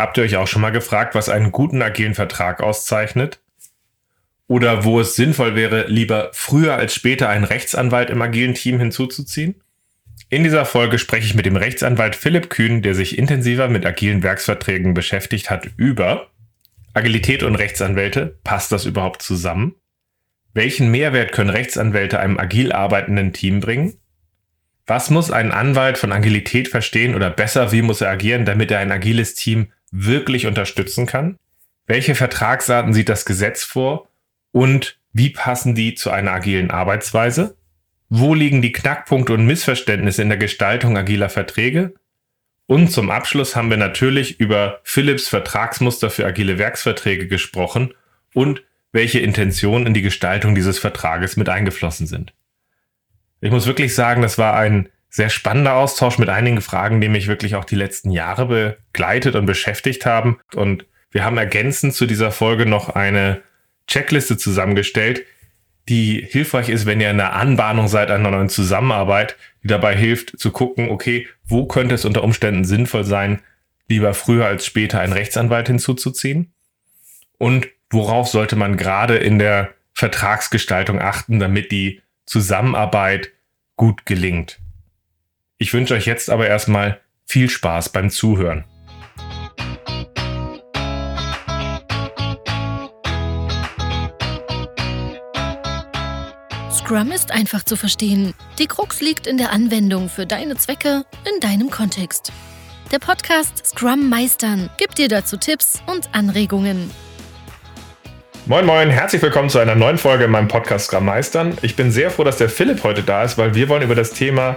Habt ihr euch auch schon mal gefragt, was einen guten agilen Vertrag auszeichnet? Oder wo es sinnvoll wäre, lieber früher als später einen Rechtsanwalt im agilen Team hinzuzuziehen? In dieser Folge spreche ich mit dem Rechtsanwalt Philipp Kühn, der sich intensiver mit agilen Werksverträgen beschäftigt hat, über Agilität und Rechtsanwälte. Passt das überhaupt zusammen? Welchen Mehrwert können Rechtsanwälte einem agil arbeitenden Team bringen? Was muss ein Anwalt von Agilität verstehen oder besser, wie muss er agieren, damit er ein agiles Team wirklich unterstützen kann? Welche Vertragsarten sieht das Gesetz vor und wie passen die zu einer agilen Arbeitsweise? Wo liegen die Knackpunkte und Missverständnisse in der Gestaltung agiler Verträge? Und zum Abschluss haben wir natürlich über Philips Vertragsmuster für agile Werksverträge gesprochen und welche Intentionen in die Gestaltung dieses Vertrages mit eingeflossen sind. Ich muss wirklich sagen, das war ein sehr spannender Austausch mit einigen Fragen, die mich wirklich auch die letzten Jahre begleitet und beschäftigt haben. Und wir haben ergänzend zu dieser Folge noch eine Checkliste zusammengestellt, die hilfreich ist, wenn ihr in der Anbahnung seid einer neuen Zusammenarbeit, die dabei hilft zu gucken, okay, wo könnte es unter Umständen sinnvoll sein, lieber früher als später einen Rechtsanwalt hinzuzuziehen? Und worauf sollte man gerade in der Vertragsgestaltung achten, damit die Zusammenarbeit gut gelingt? Ich wünsche euch jetzt aber erstmal viel Spaß beim Zuhören. Scrum ist einfach zu verstehen. Die Krux liegt in der Anwendung für deine Zwecke in deinem Kontext. Der Podcast Scrum Meistern gibt dir dazu Tipps und Anregungen. Moin Moin, herzlich willkommen zu einer neuen Folge in meinem Podcast Scrum Meistern. Ich bin sehr froh, dass der Philipp heute da ist, weil wir wollen über das Thema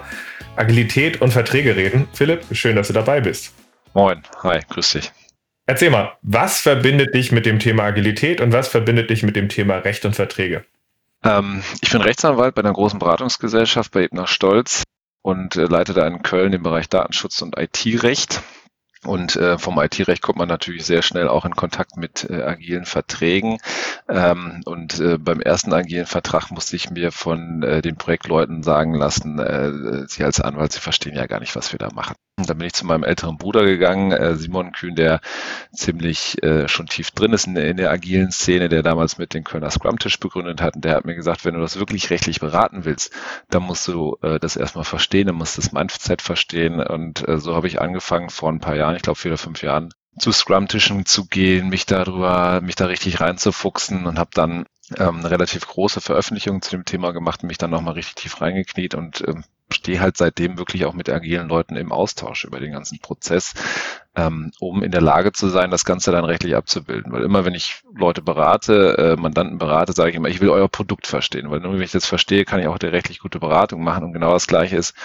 Agilität und Verträge reden. Philipp, schön, dass du dabei bist. Moin, hi, grüß dich. Erzähl mal, was verbindet dich mit dem Thema Agilität und was verbindet dich mit dem Thema Recht und Verträge? Ähm, ich bin Rechtsanwalt bei einer großen Beratungsgesellschaft bei Ebner Stolz und äh, leite da in Köln den Bereich Datenschutz und IT-Recht. Und äh, vom IT-Recht kommt man natürlich sehr schnell auch in Kontakt mit äh, agilen Verträgen. Ähm, und äh, beim ersten agilen Vertrag musste ich mir von äh, den Projektleuten sagen lassen, äh, Sie als Anwalt, Sie verstehen ja gar nicht, was wir da machen. Dann bin ich zu meinem älteren Bruder gegangen, äh, Simon Kühn, der ziemlich äh, schon tief drin ist in, in, der agilen Szene, der damals mit den Kölner Scrum-Tisch begründet hat. Und der hat mir gesagt, wenn du das wirklich rechtlich beraten willst, dann musst du äh, das erstmal verstehen, dann musst du das Mindset verstehen. Und äh, so habe ich angefangen vor ein paar Jahren, ich glaube vier oder fünf Jahren, zu Scrum-Tischen zu gehen, mich darüber, mich da richtig reinzufuchsen und habe dann ähm, eine relativ große Veröffentlichung zu dem Thema gemacht mich dann nochmal richtig tief reingekniet und ähm, stehe halt seitdem wirklich auch mit agilen Leuten im Austausch über den ganzen Prozess, ähm, um in der Lage zu sein, das Ganze dann rechtlich abzubilden. Weil immer, wenn ich Leute berate, äh, Mandanten berate, sage ich immer, ich will euer Produkt verstehen, weil nur wenn ich das verstehe, kann ich auch eine rechtlich gute Beratung machen. Und genau das Gleiche ist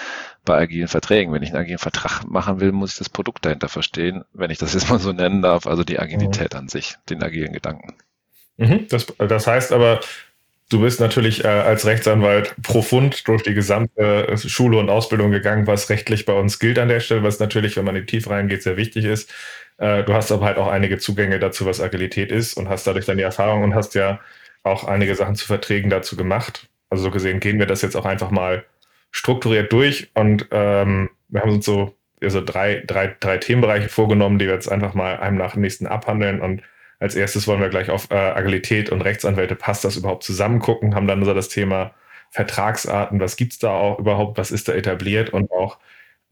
bei agilen Verträgen. Wenn ich einen agilen Vertrag machen will, muss ich das Produkt dahinter verstehen, wenn ich das jetzt mal so nennen darf, also die Agilität mhm. an sich, den agilen Gedanken. Mhm, das, das heißt aber, Du bist natürlich äh, als Rechtsanwalt profund durch die gesamte äh, Schule und Ausbildung gegangen, was rechtlich bei uns gilt an der Stelle, was natürlich, wenn man in die Tiefe reingeht, sehr wichtig ist. Äh, du hast aber halt auch einige Zugänge dazu, was Agilität ist und hast dadurch dann die Erfahrung und hast ja auch einige Sachen zu Verträgen dazu gemacht. Also so gesehen gehen wir das jetzt auch einfach mal strukturiert durch und ähm, wir haben uns so also drei, drei, drei Themenbereiche vorgenommen, die wir jetzt einfach mal einem nach dem nächsten abhandeln und als erstes wollen wir gleich auf äh, Agilität und Rechtsanwälte, passt das überhaupt zusammen? Gucken, haben dann so das Thema Vertragsarten, was gibt es da auch überhaupt, was ist da etabliert? Und auch,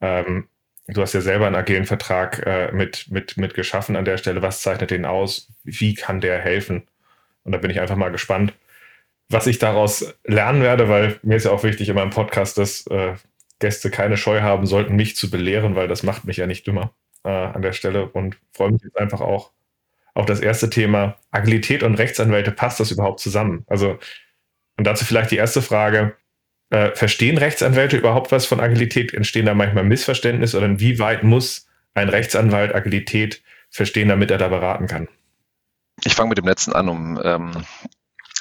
ähm, du hast ja selber einen agilen Vertrag äh, mit, mit, mit geschaffen an der Stelle, was zeichnet den aus, wie kann der helfen? Und da bin ich einfach mal gespannt, was ich daraus lernen werde, weil mir ist ja auch wichtig in meinem Podcast, dass äh, Gäste keine Scheu haben sollten, mich zu belehren, weil das macht mich ja nicht dümmer äh, an der Stelle. Und freue mich jetzt einfach auch auch das erste Thema Agilität und Rechtsanwälte, passt das überhaupt zusammen? Also, und dazu vielleicht die erste Frage. Äh, verstehen Rechtsanwälte überhaupt was von Agilität? Entstehen da manchmal Missverständnisse oder inwieweit muss ein Rechtsanwalt Agilität verstehen, damit er da beraten kann? Ich fange mit dem letzten an, um ähm,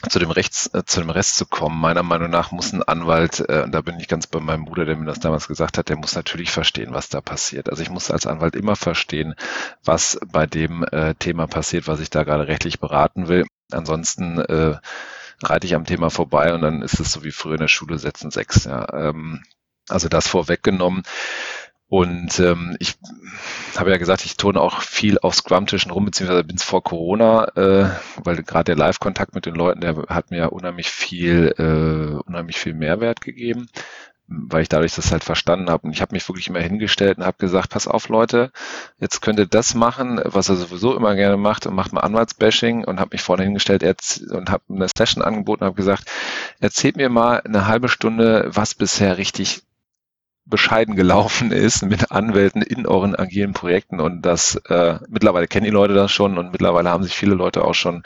zu dem Rechts, äh, zu dem Rest zu kommen. Meiner Meinung nach muss ein Anwalt, äh, und da bin ich ganz bei meinem Bruder, der mir das damals gesagt hat, der muss natürlich verstehen, was da passiert. Also ich muss als Anwalt immer verstehen, was bei dem äh, Thema passiert, was ich da gerade rechtlich beraten will. Ansonsten äh, reite ich am Thema vorbei und dann ist es so wie früher in der Schule setzen sechs. Ja. Ähm, also das vorweggenommen. Und ähm, ich habe ja gesagt, ich turne auch viel auf Scrum-Tischen rum, beziehungsweise bin es vor Corona, äh, weil gerade der Live-Kontakt mit den Leuten, der hat mir unheimlich viel, äh, unheimlich viel Mehrwert gegeben weil ich dadurch das halt verstanden habe. Und ich habe mich wirklich immer hingestellt und habe gesagt, pass auf Leute, jetzt könnt ihr das machen, was er sowieso immer gerne macht und macht mal Anwaltsbashing und habe mich vorne hingestellt und habe eine Session angeboten und habe gesagt, erzählt mir mal eine halbe Stunde, was bisher richtig bescheiden gelaufen ist mit Anwälten in euren agilen Projekten und das äh, mittlerweile kennen die Leute das schon und mittlerweile haben sich viele Leute auch schon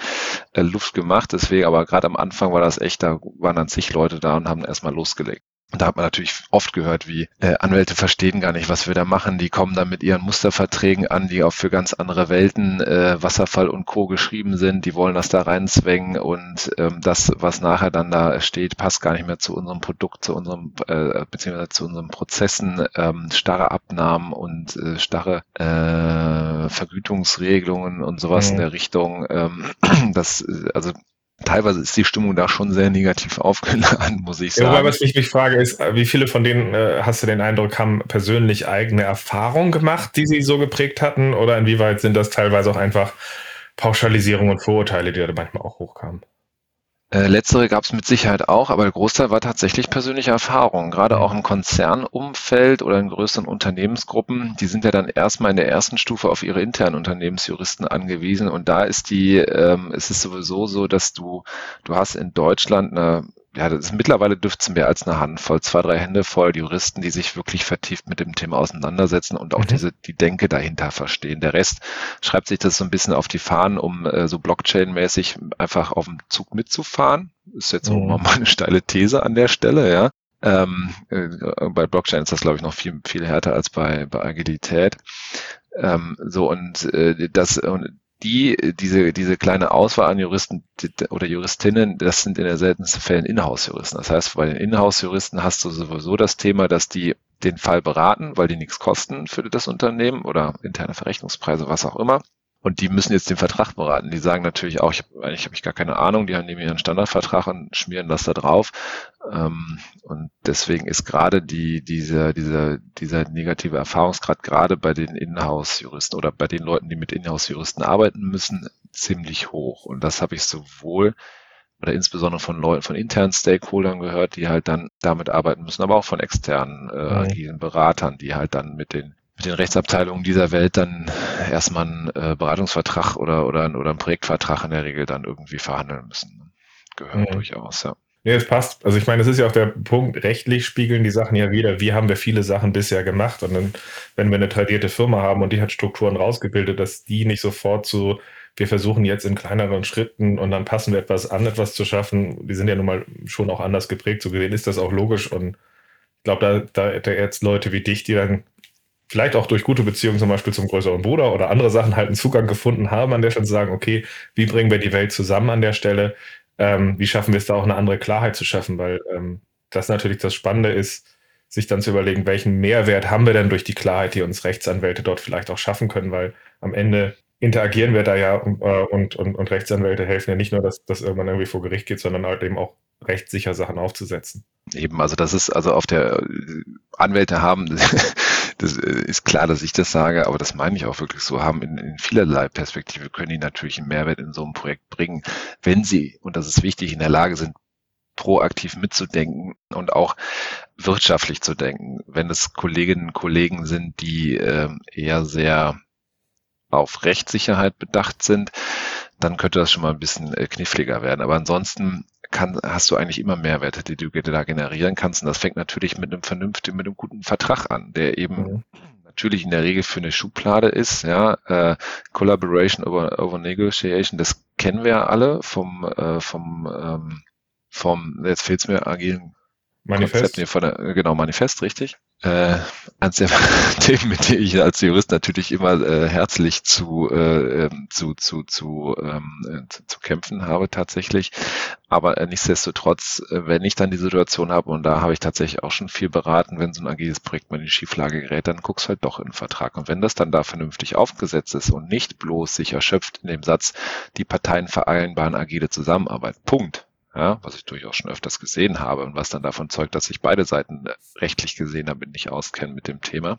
äh, Luft gemacht. Deswegen, aber gerade am Anfang war das echt, da waren dann zig Leute da und haben erstmal losgelegt. Und da hat man natürlich oft gehört, wie äh, Anwälte verstehen gar nicht, was wir da machen. Die kommen dann mit ihren Musterverträgen an, die auch für ganz andere Welten, äh, Wasserfall und Co. geschrieben sind. Die wollen das da reinzwängen und ähm, das, was nachher dann da steht, passt gar nicht mehr zu unserem Produkt, zu unserem, äh, beziehungsweise zu unseren Prozessen, ähm, starre Abnahmen und äh, starre äh, Vergütungsregelungen und sowas mhm. in der Richtung. Ähm, das, also teilweise ist die Stimmung da schon sehr negativ aufgeladen, muss ich sagen. Ja, was ich mich frage, ist, wie viele von denen äh, hast du den Eindruck, haben persönlich eigene Erfahrungen gemacht, die sie so geprägt hatten? Oder inwieweit sind das teilweise auch einfach Pauschalisierungen und Vorurteile, die da manchmal auch hochkamen? Äh, letztere gab es mit Sicherheit auch, aber der Großteil war tatsächlich persönliche Erfahrung. Gerade auch im Konzernumfeld oder in größeren Unternehmensgruppen, die sind ja dann erstmal in der ersten Stufe auf ihre internen Unternehmensjuristen angewiesen. Und da ist die, ähm, es ist sowieso so, dass du, du hast in Deutschland eine ja, das ist, mittlerweile dürfte es mehr als eine Handvoll, zwei, drei Hände voll Juristen, die sich wirklich vertieft mit dem Thema auseinandersetzen und auch mhm. diese, die Denke dahinter verstehen. Der Rest schreibt sich das so ein bisschen auf die Fahnen, um äh, so Blockchain-mäßig einfach auf dem Zug mitzufahren. Ist jetzt mhm. auch mal eine steile These an der Stelle, ja. Ähm, äh, bei Blockchain ist das, glaube ich, noch viel, viel härter als bei, bei Agilität. Ähm, so und äh, das und die, diese, diese kleine Auswahl an Juristen oder Juristinnen, das sind in den seltensten Fällen Inhouse-Juristen. Das heißt, bei den Inhouse-Juristen hast du sowieso das Thema, dass die den Fall beraten, weil die nichts kosten für das Unternehmen oder interne Verrechnungspreise, was auch immer. Und die müssen jetzt den Vertrag beraten. Die sagen natürlich auch, ich habe eigentlich hab ich gar keine Ahnung, die haben nehmen ihren Standardvertrag und schmieren das da drauf. Ähm, und deswegen ist gerade die, diese, dieser, dieser negative Erfahrungsgrad gerade bei den Inhouse-Juristen oder bei den Leuten, die mit Inhouse-Juristen arbeiten müssen, ziemlich hoch. Und das habe ich sowohl oder insbesondere von Leuten, von internen Stakeholdern gehört, die halt dann damit arbeiten müssen, aber auch von externen äh, agilen Beratern, die halt dann mit den mit den Rechtsabteilungen dieser Welt dann erstmal einen äh, Beratungsvertrag oder, oder, oder einen Projektvertrag in der Regel dann irgendwie verhandeln müssen. Gehört mhm. durchaus, ja. Nee, es passt. Also ich meine, es ist ja auch der Punkt, rechtlich spiegeln die Sachen ja wieder, wie haben wir viele Sachen bisher gemacht. Und dann, wenn wir eine tradierte Firma haben und die hat Strukturen rausgebildet, dass die nicht sofort so, wir versuchen jetzt in kleineren Schritten und dann passen wir etwas an, etwas zu schaffen. Die sind ja nun mal schon auch anders geprägt. So gesehen ist das auch logisch. Und ich glaube, da, da, da jetzt Leute wie dich, die dann vielleicht auch durch gute Beziehungen zum Beispiel zum größeren Bruder oder andere Sachen halt einen Zugang gefunden haben, an der Stelle zu sagen, okay, wie bringen wir die Welt zusammen an der Stelle? Ähm, wie schaffen wir es da auch eine andere Klarheit zu schaffen? Weil ähm, das natürlich das Spannende ist, sich dann zu überlegen, welchen Mehrwert haben wir denn durch die Klarheit, die uns Rechtsanwälte dort vielleicht auch schaffen können, weil am Ende interagieren wir da ja äh, und, und, und Rechtsanwälte helfen ja nicht nur, dass das irgendwann irgendwie vor Gericht geht, sondern halt eben auch rechtssicher Sachen aufzusetzen. Eben, also das ist also auf der Anwälte haben, das ist klar, dass ich das sage, aber das meine ich auch wirklich so, haben in, in vielerlei Perspektive können die natürlich einen Mehrwert in so einem Projekt bringen, wenn sie, und das ist wichtig, in der Lage sind, proaktiv mitzudenken und auch wirtschaftlich zu denken. Wenn es Kolleginnen und Kollegen sind, die äh, eher sehr auf Rechtssicherheit bedacht sind, dann könnte das schon mal ein bisschen äh, kniffliger werden. Aber ansonsten kann, hast du eigentlich immer Mehrwerte, die du da generieren kannst. Und das fängt natürlich mit einem vernünftigen, mit einem guten Vertrag an, der eben mhm. natürlich in der Regel für eine Schublade ist. Ja, äh, Collaboration over, over Negotiation, das kennen wir ja alle vom, äh, vom, ähm, vom, jetzt fehlt es mir, agilen Manifest. Konzept, von der, genau, Manifest, richtig äh, eines der Themen, mit denen ich als Jurist natürlich immer äh, herzlich zu, äh, ähm, zu, zu, zu, ähm, äh, zu, zu kämpfen habe tatsächlich. Aber äh, nichtsdestotrotz, äh, wenn ich dann die Situation habe, und da habe ich tatsächlich auch schon viel beraten, wenn so ein agiles Projekt mal in die Schieflage gerät, dann guckst halt doch in den Vertrag. Und wenn das dann da vernünftig aufgesetzt ist und nicht bloß sich erschöpft in dem Satz, die Parteien vereinbaren agile Zusammenarbeit, Punkt ja, was ich durchaus schon öfters gesehen habe und was dann davon zeugt, dass sich beide Seiten rechtlich gesehen damit nicht auskennen mit dem Thema.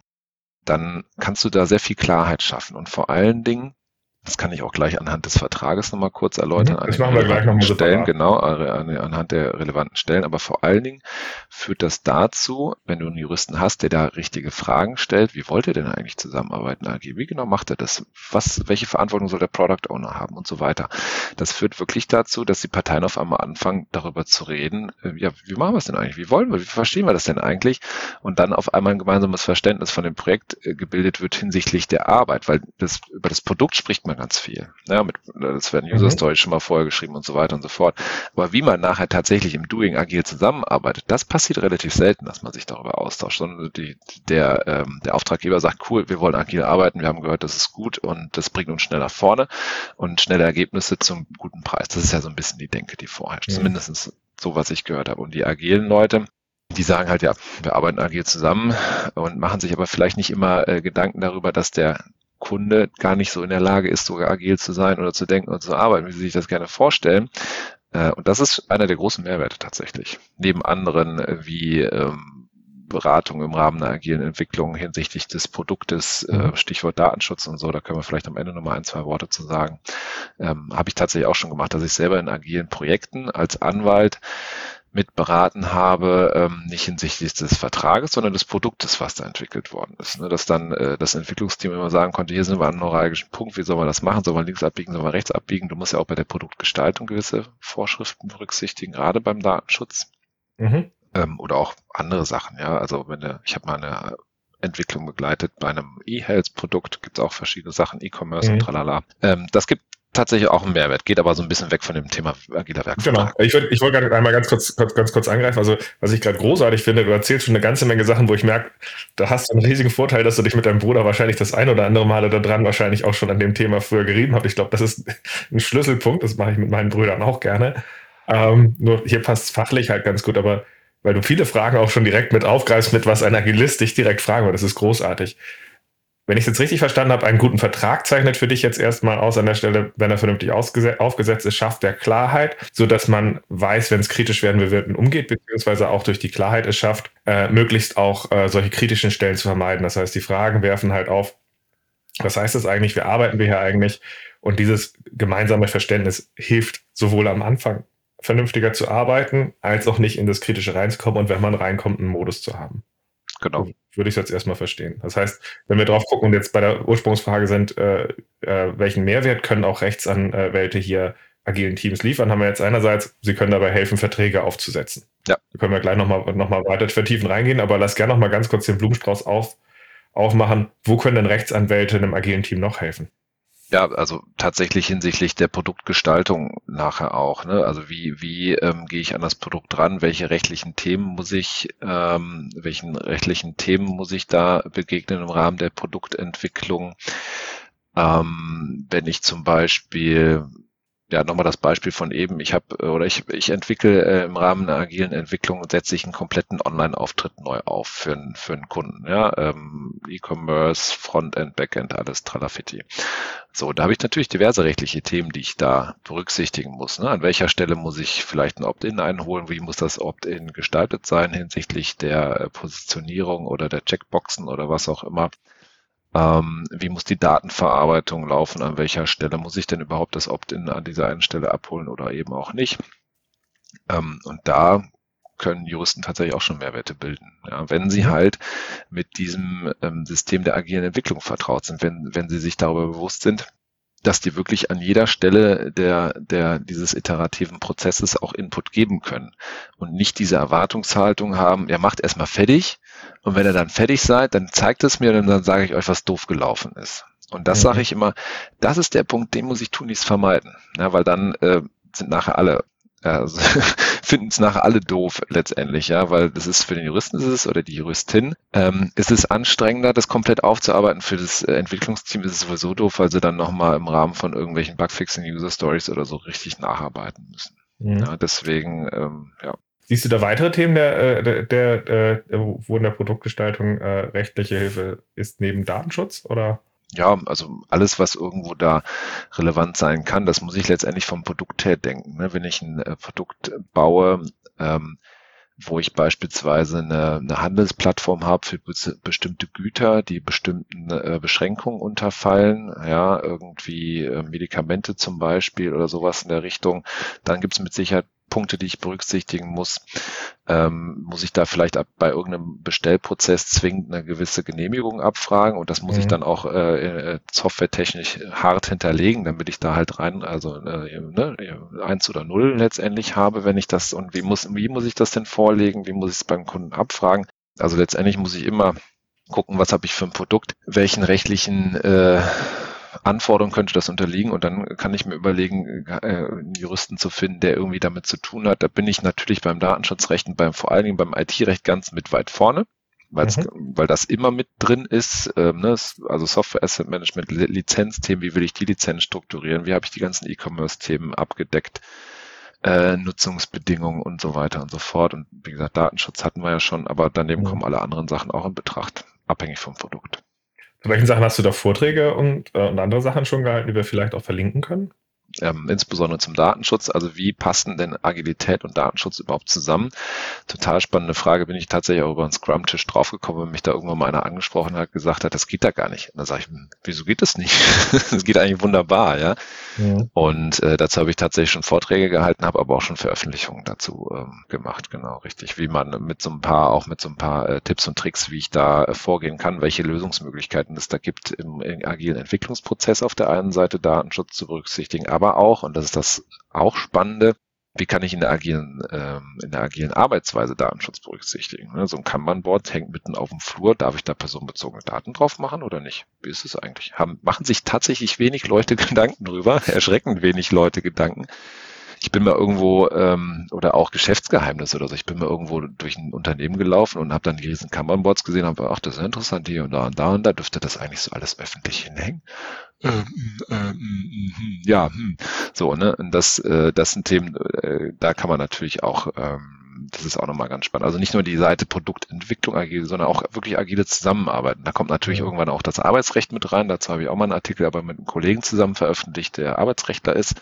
dann kannst du da sehr viel Klarheit schaffen und vor allen Dingen das kann ich auch gleich anhand des Vertrages nochmal kurz erläutern. Mhm, das machen wir gleich nochmal Stellen, genau, anhand der relevanten Stellen. Aber vor allen Dingen führt das dazu, wenn du einen Juristen hast, der da richtige Fragen stellt, wie wollt ihr denn eigentlich zusammenarbeiten, AG? Wie genau macht er das? Was, welche Verantwortung soll der Product Owner haben und so weiter? Das führt wirklich dazu, dass die Parteien auf einmal anfangen, darüber zu reden, äh, ja, wie machen wir es denn eigentlich? Wie wollen wir? Wie verstehen wir das denn eigentlich? Und dann auf einmal ein gemeinsames Verständnis von dem Projekt äh, gebildet wird hinsichtlich der Arbeit, weil das, über das Produkt spricht man man ganz viel. Ja, mit, das werden User mhm. Stories schon mal vorher geschrieben und so weiter und so fort. Aber wie man nachher tatsächlich im Doing agil zusammenarbeitet, das passiert relativ selten, dass man sich darüber austauscht, sondern die, der, ähm, der Auftraggeber sagt, cool, wir wollen agil arbeiten, wir haben gehört, das ist gut und das bringt uns schneller vorne und schnelle Ergebnisse zum guten Preis. Das ist ja so ein bisschen die Denke, die vorherrscht. Mhm. Zumindest so, was ich gehört habe. Und die agilen Leute, die sagen halt, ja, wir arbeiten agil zusammen und machen sich aber vielleicht nicht immer äh, Gedanken darüber, dass der Kunde gar nicht so in der Lage ist, sogar agil zu sein oder zu denken und zu arbeiten, wie sie sich das gerne vorstellen. Äh, und das ist einer der großen Mehrwerte tatsächlich. Neben anderen äh, wie ähm, Beratung im Rahmen einer agilen Entwicklung hinsichtlich des Produktes, äh, mhm. Stichwort Datenschutz und so, da können wir vielleicht am Ende nochmal ein, zwei Worte zu sagen. Ähm, Habe ich tatsächlich auch schon gemacht, dass ich selber in agilen Projekten als Anwalt mit beraten habe, ähm, nicht hinsichtlich des Vertrages, sondern des Produktes, was da entwickelt worden ist. Ne? Dass dann äh, das Entwicklungsteam immer sagen konnte, hier sind wir an einem neuralgischen Punkt, wie soll man das machen? Soll man links abbiegen, soll man rechts abbiegen? Du musst ja auch bei der Produktgestaltung gewisse Vorschriften berücksichtigen, gerade beim Datenschutz. Mhm. Ähm, oder auch andere Sachen, ja. Also wenn du, ich habe mal eine Entwicklung begleitet bei einem E-Health-Produkt, gibt es auch verschiedene Sachen, E-Commerce mhm. und tralala. Ähm, das gibt tatsächlich auch ein Mehrwert, geht aber so ein bisschen weg von dem Thema agiler Werkvertrag. Genau. Ich wollte ich wollt gerade einmal ganz kurz, kurz, ganz kurz angreifen. Also, was ich gerade großartig finde, du erzählst schon eine ganze Menge Sachen, wo ich merke, da hast du einen riesigen Vorteil, dass du dich mit deinem Bruder wahrscheinlich das ein oder andere Male da dran wahrscheinlich auch schon an dem Thema früher gerieben habt. Ich glaube, das ist ein Schlüsselpunkt. Das mache ich mit meinen Brüdern auch gerne. Ähm, nur hier passt es fachlich halt ganz gut, aber weil du viele Fragen auch schon direkt mit aufgreifst, mit was ein Agilist dich direkt fragen wird. Das ist großartig wenn ich es jetzt richtig verstanden habe, einen guten Vertrag zeichnet für dich jetzt erstmal aus an der Stelle, wenn er vernünftig aufgesetzt ist, schafft der Klarheit, so dass man weiß, wenn es kritisch werden wird, umgeht, beziehungsweise auch durch die Klarheit es schafft, äh, möglichst auch äh, solche kritischen Stellen zu vermeiden. Das heißt, die Fragen werfen halt auf, was heißt das eigentlich, wie arbeiten wir hier eigentlich? Und dieses gemeinsame Verständnis hilft sowohl am Anfang vernünftiger zu arbeiten, als auch nicht in das Kritische reinzukommen und wenn man reinkommt, einen Modus zu haben. Genau. Würde ich jetzt erstmal verstehen. Das heißt, wenn wir drauf gucken und jetzt bei der Ursprungsfrage sind, äh, äh, welchen Mehrwert können auch Rechtsanwälte hier agilen Teams liefern, haben wir jetzt einerseits, sie können dabei helfen, Verträge aufzusetzen. Ja. Da können wir gleich nochmal noch mal weiter vertiefen reingehen, aber lass gerne nochmal ganz kurz den Blumenstrauß auf, aufmachen. Wo können denn Rechtsanwälte einem agilen Team noch helfen? Ja, also tatsächlich hinsichtlich der Produktgestaltung nachher auch. Ne? Also wie, wie ähm, gehe ich an das Produkt ran? Welche rechtlichen Themen muss ich, ähm, welchen rechtlichen Themen muss ich da begegnen im Rahmen der Produktentwicklung? Ähm, wenn ich zum Beispiel ja, nochmal das Beispiel von eben. Ich habe oder ich, ich entwickle äh, im Rahmen einer agilen Entwicklung setze ich einen kompletten Online-Auftritt neu auf für, einen für einen Kunden. Ja, ähm, E-Commerce, Frontend, Backend, alles Tralafitti. So, da habe ich natürlich diverse rechtliche Themen, die ich da berücksichtigen muss. Ne? An welcher Stelle muss ich vielleicht ein Opt-in einholen? Wie muss das Opt-in gestaltet sein hinsichtlich der äh, Positionierung oder der Checkboxen oder was auch immer? Ähm, wie muss die Datenverarbeitung laufen? An welcher Stelle muss ich denn überhaupt das Opt-in an dieser einen Stelle abholen oder eben auch nicht? Ähm, und da können Juristen tatsächlich auch schon Mehrwerte bilden. Ja, wenn sie halt mit diesem ähm, System der agilen Entwicklung vertraut sind, wenn, wenn sie sich darüber bewusst sind, dass die wirklich an jeder Stelle der, der, dieses iterativen Prozesses auch Input geben können und nicht diese Erwartungshaltung haben, er macht erstmal fertig und wenn ihr dann fertig seid, dann zeigt es mir und dann sage ich euch, was doof gelaufen ist. Und das mhm. sage ich immer, das ist der Punkt, den muss ich tun, nichts vermeiden. Ja, weil dann äh, sind nachher alle also, finden es nachher alle doof letztendlich, ja, weil das ist für den Juristen ist es oder die Juristin, ähm, ist es anstrengender, das komplett aufzuarbeiten. Für das äh, Entwicklungsteam ist es sowieso doof, weil sie dann nochmal im Rahmen von irgendwelchen Bugfixing User Stories oder so richtig nacharbeiten müssen. Mhm. Ja, deswegen, ähm, ja. Siehst du da weitere Themen, der, äh, der, der, der, wo in der Produktgestaltung äh, rechtliche Hilfe ist, neben Datenschutz oder? Ja, also alles, was irgendwo da relevant sein kann, das muss ich letztendlich vom Produkt her denken. Ne? Wenn ich ein äh, Produkt baue, ähm, wo ich beispielsweise eine, eine Handelsplattform habe für bestimmte Güter, die bestimmten äh, Beschränkungen unterfallen, ja, irgendwie äh, Medikamente zum Beispiel oder sowas in der Richtung, dann gibt es mit Sicherheit Punkte, die ich berücksichtigen muss. Ähm, muss ich da vielleicht bei irgendeinem Bestellprozess zwingend eine gewisse Genehmigung abfragen und das muss mhm. ich dann auch äh, äh, softwaretechnisch hart hinterlegen, damit ich da halt rein, also äh, ne, eins oder null letztendlich habe, wenn ich das und wie muss, wie muss ich das denn vorlegen, wie muss ich es beim Kunden abfragen? Also letztendlich muss ich immer gucken, was habe ich für ein Produkt, welchen rechtlichen äh, Anforderungen könnte das unterliegen und dann kann ich mir überlegen, äh, einen Juristen zu finden, der irgendwie damit zu tun hat. Da bin ich natürlich beim Datenschutzrecht und beim, vor allen Dingen beim IT-Recht ganz mit weit vorne. Mhm. weil das immer mit drin ist, ähm, ne, also Software Asset Management, Lizenzthemen, wie will ich die Lizenz strukturieren, wie habe ich die ganzen E-Commerce-Themen abgedeckt, äh, Nutzungsbedingungen und so weiter und so fort. Und wie gesagt, Datenschutz hatten wir ja schon, aber daneben mhm. kommen alle anderen Sachen auch in Betracht, abhängig vom Produkt. Zu welchen Sachen hast du da Vorträge und, äh, und andere Sachen schon gehalten, die wir vielleicht auch verlinken können? Ähm, insbesondere zum Datenschutz. Also wie passen denn Agilität und Datenschutz überhaupt zusammen? Total spannende Frage. Bin ich tatsächlich auch über einen Scrum-Tisch draufgekommen, wenn mich da irgendwann mal einer angesprochen hat, gesagt hat, das geht da gar nicht. Und dann sage ich, hm, wieso geht das nicht? das geht eigentlich wunderbar, ja. ja. Und äh, dazu habe ich tatsächlich schon Vorträge gehalten, habe aber auch schon Veröffentlichungen dazu ähm, gemacht, genau, richtig. Wie man mit so ein paar, auch mit so ein paar äh, Tipps und Tricks, wie ich da äh, vorgehen kann, welche Lösungsmöglichkeiten es da gibt im, im agilen Entwicklungsprozess auf der einen Seite Datenschutz zu berücksichtigen, aber auch, und das ist das auch Spannende, wie kann ich in der agilen, ähm, in der agilen Arbeitsweise Datenschutz berücksichtigen? Ne? So ein Kanban-Board hängt mitten auf dem Flur. Darf ich da personenbezogene Daten drauf machen oder nicht? Wie ist es eigentlich? Haben, machen sich tatsächlich wenig Leute Gedanken drüber, erschreckend wenig Leute Gedanken, ich bin mal irgendwo ähm, oder auch Geschäftsgeheimnis oder so. Ich bin mal irgendwo durch ein Unternehmen gelaufen und habe dann die riesen Kanban-Boards gesehen und habe, ach, das ist interessant hier und da und da und da dürfte das eigentlich so alles öffentlich hinhängen. Ähm, ähm, ja, hm. so, ne? Und das, äh, das sind Themen, äh, da kann man natürlich auch ähm, das ist auch nochmal ganz spannend. Also nicht nur die Seite Produktentwicklung agil, sondern auch wirklich agile Zusammenarbeiten. Da kommt natürlich irgendwann auch das Arbeitsrecht mit rein. Dazu habe ich auch mal einen Artikel aber mit einem Kollegen zusammen veröffentlicht, der Arbeitsrechtler ist.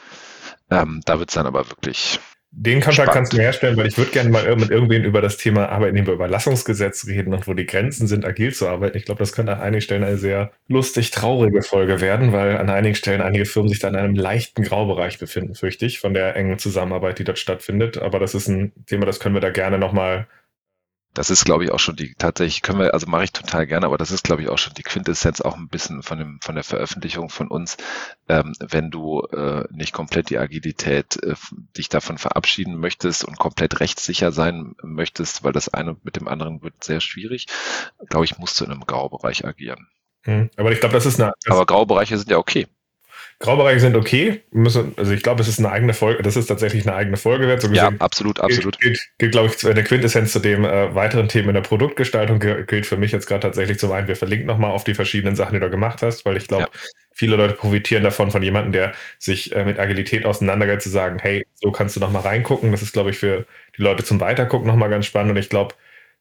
Ähm, da wird es dann aber wirklich. Den Kontakt spannend. kannst du herstellen, weil ich würde gerne mal mit irgendwen über das Thema Arbeitnehmerüberlassungsgesetz reden und wo die Grenzen sind, agil zu arbeiten. Ich glaube, das könnte an einigen Stellen eine sehr lustig traurige Folge werden, weil an einigen Stellen einige Firmen sich da in einem leichten Graubereich befinden, fürchte ich, von der engen Zusammenarbeit, die dort stattfindet. Aber das ist ein Thema, das können wir da gerne nochmal das ist, glaube ich, auch schon die, tatsächlich können wir, also mache ich total gerne, aber das ist, glaube ich, auch schon die Quintessenz auch ein bisschen von dem, von der Veröffentlichung von uns. Ähm, wenn du äh, nicht komplett die Agilität äh, dich davon verabschieden möchtest und komplett rechtssicher sein möchtest, weil das eine mit dem anderen wird sehr schwierig, glaube ich, musst du in einem Graubereich agieren. Hm, aber ich glaube, das ist eine. Das aber Graubereiche sind ja okay. Graubereiche sind okay. Müssen, also ich glaube, es ist eine eigene Folge, das ist tatsächlich eine eigene Folge wert. So ja, absolut, absolut. Gilt, gilt, gilt glaube ich, eine Quintessenz zu dem äh, weiteren Themen in der Produktgestaltung gilt für mich jetzt gerade tatsächlich zum einen, wir verlinken nochmal auf die verschiedenen Sachen, die du gemacht hast, weil ich glaube, ja. viele Leute profitieren davon, von jemandem, der sich äh, mit Agilität auseinandergeht, zu sagen, hey, so kannst du nochmal reingucken. Das ist, glaube ich, für die Leute zum Weitergucken nochmal ganz spannend und ich glaube,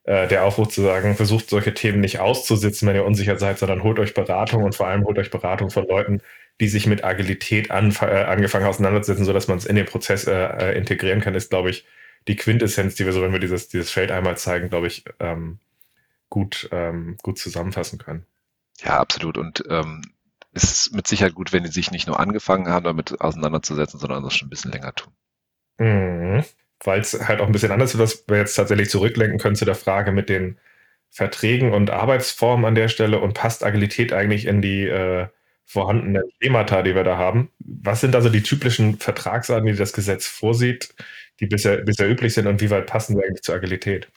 äh, der Aufruf zu sagen, versucht solche Themen nicht auszusitzen, wenn ihr unsicher seid, sondern holt euch Beratung und vor allem holt euch Beratung von Leuten, die sich mit Agilität an, äh, angefangen auseinandersetzen, sodass man es in den Prozess äh, äh, integrieren kann, ist, glaube ich, die Quintessenz, die wir so, wenn wir dieses, dieses Feld einmal zeigen, glaube ich, ähm, gut, ähm, gut zusammenfassen können. Ja, absolut. Und ähm, es ist mit Sicherheit gut, wenn die sich nicht nur angefangen haben, damit auseinanderzusetzen, sondern das schon ein bisschen länger tun. Mhm. Weil es halt auch ein bisschen anders ist, dass wir jetzt tatsächlich zurücklenken können zu der Frage mit den Verträgen und Arbeitsformen an der Stelle und passt Agilität eigentlich in die äh, vorhandenen Schemata, die wir da haben. Was sind also die typischen Vertragsarten, die das Gesetz vorsieht, die bisher, bisher üblich sind und wie weit passen sie eigentlich zur Agilität?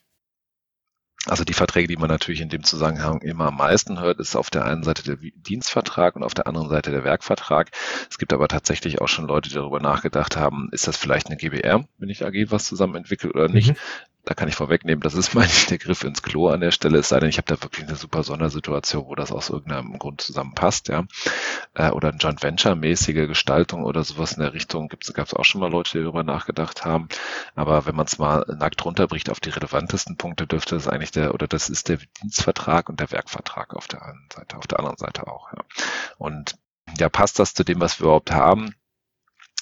Also die Verträge, die man natürlich in dem Zusammenhang immer am meisten hört, ist auf der einen Seite der Dienstvertrag und auf der anderen Seite der Werkvertrag. Es gibt aber tatsächlich auch schon Leute, die darüber nachgedacht haben, ist das vielleicht eine GBR, wenn ich agil was zusammen entwickle oder nicht. Mhm da kann ich vorwegnehmen, das ist mein der Griff ins Klo an der Stelle, es sei denn, ich habe da wirklich eine super Sondersituation, wo das aus irgendeinem Grund zusammenpasst, ja. Äh, oder eine Joint Venture-mäßige Gestaltung oder sowas in der Richtung gab es auch schon mal Leute, die darüber nachgedacht haben. Aber wenn man es mal nackt runterbricht auf die relevantesten Punkte, dürfte es eigentlich der, oder das ist der Dienstvertrag und der Werkvertrag auf der einen Seite, auf der anderen Seite auch, ja. Und ja, passt das zu dem, was wir überhaupt haben?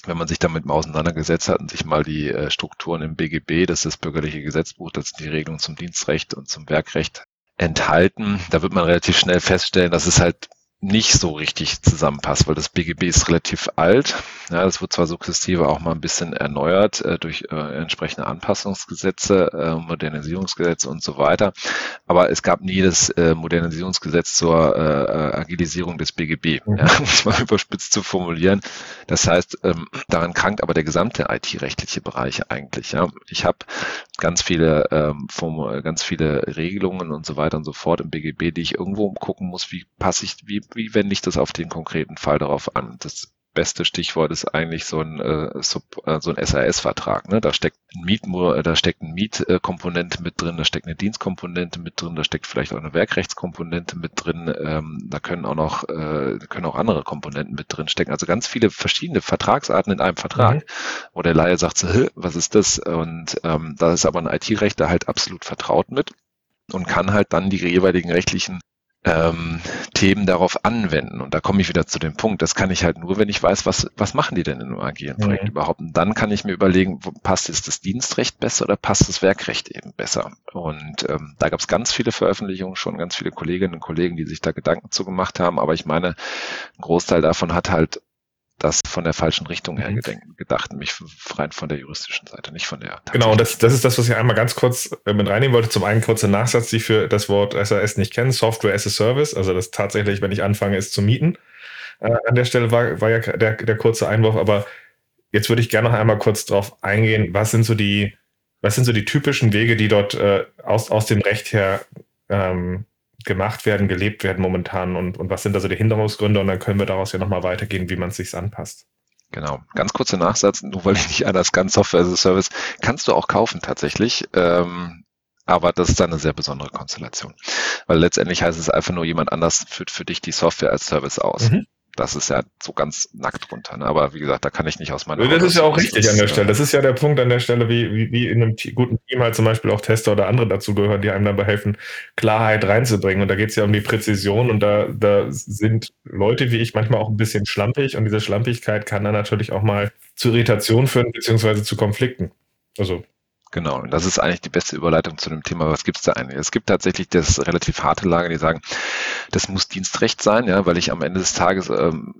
Wenn man sich damit mal auseinandergesetzt hat und sich mal die äh, Strukturen im BGB, das ist das bürgerliche Gesetzbuch, das sind die Regelungen zum Dienstrecht und zum Werkrecht enthalten, da wird man relativ schnell feststellen, dass es halt nicht so richtig zusammenpasst, weil das BGB ist relativ alt. Ja, das wird zwar sukzessive auch mal ein bisschen erneuert äh, durch äh, entsprechende Anpassungsgesetze, äh, Modernisierungsgesetze und so weiter, aber es gab nie das äh, Modernisierungsgesetz zur äh, Agilisierung des BGB, mhm. ja, um es mal überspitzt zu formulieren. Das heißt, ähm, daran krankt aber der gesamte IT-rechtliche Bereich eigentlich. Ja. Ich habe ganz viele ähm, ganz viele Regelungen und so weiter und so fort im BGB, die ich irgendwo gucken muss, wie passe ich, wie wie wende ich das auf den konkreten Fall darauf an? Das beste Stichwort ist eigentlich so ein, äh, Sub, äh, so ein SAS-Vertrag. Ne? Da steckt ein Miet, äh, da steckt ein Mietkomponente mit drin, da steckt eine Dienstkomponente mit drin, da steckt vielleicht auch eine Werkrechtskomponente mit drin, ähm, da können auch noch äh, können auch andere Komponenten mit drin stecken. Also ganz viele verschiedene Vertragsarten in einem Vertrag, mhm. wo der Laie sagt, so, was ist das? Und ähm, da ist aber ein IT-Rechter halt absolut vertraut mit und kann halt dann die jeweiligen rechtlichen ähm, Themen darauf anwenden. Und da komme ich wieder zu dem Punkt, das kann ich halt nur, wenn ich weiß, was, was machen die denn in einem agilen Projekt mhm. überhaupt. Und dann kann ich mir überlegen, wo, passt jetzt das Dienstrecht besser oder passt das Werkrecht eben besser. Und ähm, da gab es ganz viele Veröffentlichungen schon, ganz viele Kolleginnen und Kollegen, die sich da Gedanken zu gemacht haben. Aber ich meine, ein Großteil davon hat halt das von der falschen Richtung her mhm. gedacht, nämlich rein von der juristischen Seite, nicht von der. Genau, und das, das ist das, was ich einmal ganz kurz äh, mit reinnehmen wollte. Zum einen kurzer Nachsatz, die ich für das Wort SAS nicht kennen, Software as a Service, also das tatsächlich, wenn ich anfange, es zu mieten. Äh, an der Stelle war, war ja der, der kurze Einwurf, aber jetzt würde ich gerne noch einmal kurz drauf eingehen, was sind so die, was sind so die typischen Wege, die dort äh, aus, aus dem Recht her ähm, gemacht werden, gelebt werden momentan und, und was sind also die Hinderungsgründe und dann können wir daraus ja nochmal weitergehen, wie man es sich anpasst. Genau. Ganz kurzer Nachsatz, nur weil ich nicht anders kann, Software as a Service, kannst du auch kaufen tatsächlich. Ähm, aber das ist dann eine sehr besondere Konstellation. Weil letztendlich heißt es einfach nur, jemand anders führt für dich die Software als Service aus. Mhm. Das ist ja so ganz nackt drunter. Ne? Aber wie gesagt, da kann ich nicht aus meiner. Das ist ja auch richtig ist, an der Stelle. Das ist ja der Punkt an der Stelle, wie, wie, wie in einem guten Team halt zum Beispiel auch Tester oder andere dazugehören, die einem dabei helfen, Klarheit reinzubringen. Und da geht es ja um die Präzision und da, da sind Leute wie ich manchmal auch ein bisschen schlampig und diese Schlampigkeit kann dann natürlich auch mal zu Irritation führen, beziehungsweise zu Konflikten. Also Genau, und das ist eigentlich die beste Überleitung zu dem Thema, was gibt's da eigentlich? Es gibt tatsächlich das relativ harte Lager, die sagen, das muss Dienstrecht sein, ja, weil ich am Ende des Tages ähm,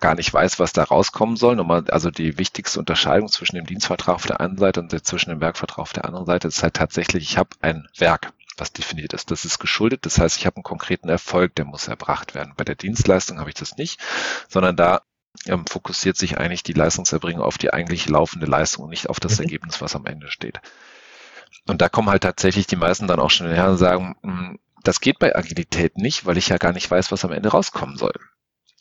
gar nicht weiß, was da rauskommen soll. Nochmal, also die wichtigste Unterscheidung zwischen dem Dienstvertrag auf der einen Seite und zwischen dem Werkvertrag auf der anderen Seite ist halt tatsächlich, ich habe ein Werk, was definiert ist. Das ist geschuldet, das heißt, ich habe einen konkreten Erfolg, der muss erbracht werden. Bei der Dienstleistung habe ich das nicht, sondern da ähm, fokussiert sich eigentlich die Leistungserbringung auf die eigentlich laufende Leistung und nicht auf das mhm. Ergebnis, was am Ende steht. Und da kommen halt tatsächlich die meisten dann auch schon her und sagen, hm, das geht bei Agilität nicht, weil ich ja gar nicht weiß, was am Ende rauskommen soll.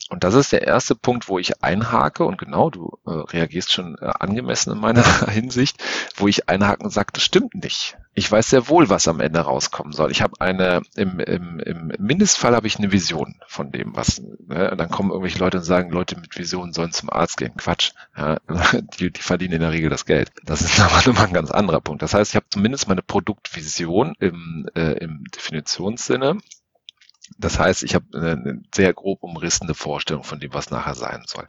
Und das ist der erste Punkt, wo ich einhake und genau, du äh, reagierst schon äh, angemessen in meiner Hinsicht, wo ich einhaken und sage, das stimmt nicht. Ich weiß sehr wohl, was am Ende rauskommen soll. Ich habe eine, im, im, im Mindestfall habe ich eine Vision von dem, was, ne? und dann kommen irgendwelche Leute und sagen, Leute mit Visionen sollen zum Arzt gehen. Quatsch. Ja? Die, die verdienen in der Regel das Geld. Das ist aber nochmal ein ganz anderer Punkt. Das heißt, ich habe zumindest meine Produktvision im, äh, im Definitionssinne das heißt, ich habe eine sehr grob umrissene Vorstellung von dem, was nachher sein soll.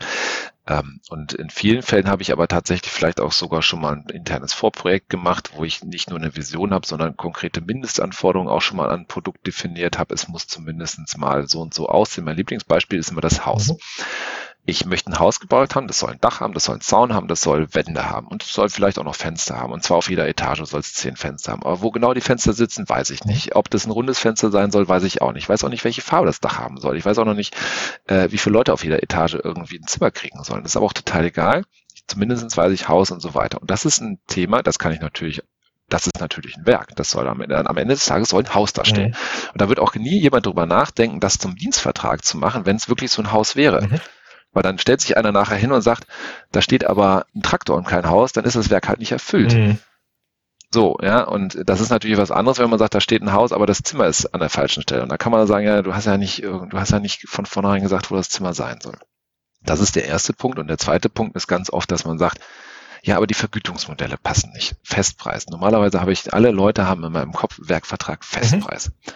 Ähm, und in vielen Fällen habe ich aber tatsächlich vielleicht auch sogar schon mal ein internes Vorprojekt gemacht, wo ich nicht nur eine Vision habe, sondern konkrete Mindestanforderungen auch schon mal an ein Produkt definiert habe. Es muss zumindest mal so und so aussehen. Mein Lieblingsbeispiel ist immer das Haus. Mhm ich möchte ein Haus gebaut haben, das soll ein Dach haben, das soll einen Zaun haben, das soll Wände haben und soll vielleicht auch noch Fenster haben. Und zwar auf jeder Etage soll es zehn Fenster haben. Aber wo genau die Fenster sitzen, weiß ich nicht. Ob das ein rundes Fenster sein soll, weiß ich auch nicht. Ich weiß auch nicht, welche Farbe das Dach haben soll. Ich weiß auch noch nicht, äh, wie viele Leute auf jeder Etage irgendwie ein Zimmer kriegen sollen. Das ist aber auch total egal. Zumindest weiß ich Haus und so weiter. Und das ist ein Thema, das kann ich natürlich das ist natürlich ein Werk. Das soll am Ende, am Ende des Tages soll ein Haus darstellen. Mhm. Und da wird auch nie jemand drüber nachdenken, das zum Dienstvertrag zu machen, wenn es wirklich so ein Haus wäre. Mhm. Weil dann stellt sich einer nachher hin und sagt, da steht aber ein Traktor und kein Haus, dann ist das Werk halt nicht erfüllt. Mhm. So, ja, und das ist natürlich was anderes, wenn man sagt, da steht ein Haus, aber das Zimmer ist an der falschen Stelle. Und da kann man sagen, ja, du hast ja nicht, du hast ja nicht von vornherein gesagt, wo das Zimmer sein soll. Das ist der erste Punkt. Und der zweite Punkt ist ganz oft, dass man sagt, ja, aber die Vergütungsmodelle passen nicht. Festpreis. Normalerweise habe ich, alle Leute haben in meinem Kopf Werkvertrag Festpreis. Mhm.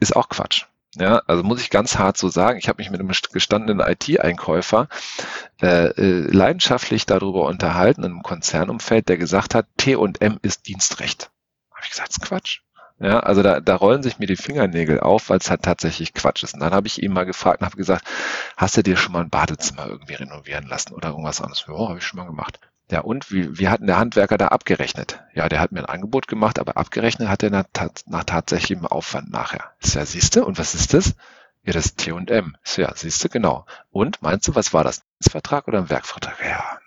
Ist auch Quatsch. Ja, also muss ich ganz hart so sagen, ich habe mich mit einem gestandenen IT-Einkäufer äh, äh, leidenschaftlich darüber unterhalten in einem Konzernumfeld, der gesagt hat, T&M ist Dienstrecht. Habe ich gesagt, das ist Quatsch. Ja, also da, da rollen sich mir die Fingernägel auf, weil es halt tatsächlich Quatsch ist. Und dann habe ich ihn mal gefragt und habe gesagt, hast du dir schon mal ein Badezimmer irgendwie renovieren lassen oder irgendwas anderes? Ja, habe ich schon mal gemacht. Ja, und wie, wie hat denn der Handwerker da abgerechnet? Ja, der hat mir ein Angebot gemacht, aber abgerechnet hat er nach, nach tatsächlichem Aufwand nachher. Ist ja, siehste, und was ist das? Ja, das T&M. Ja, siehst du, genau. Und meinst du, was war das? Ein Vertrag oder ein Werkvertrag? Ja,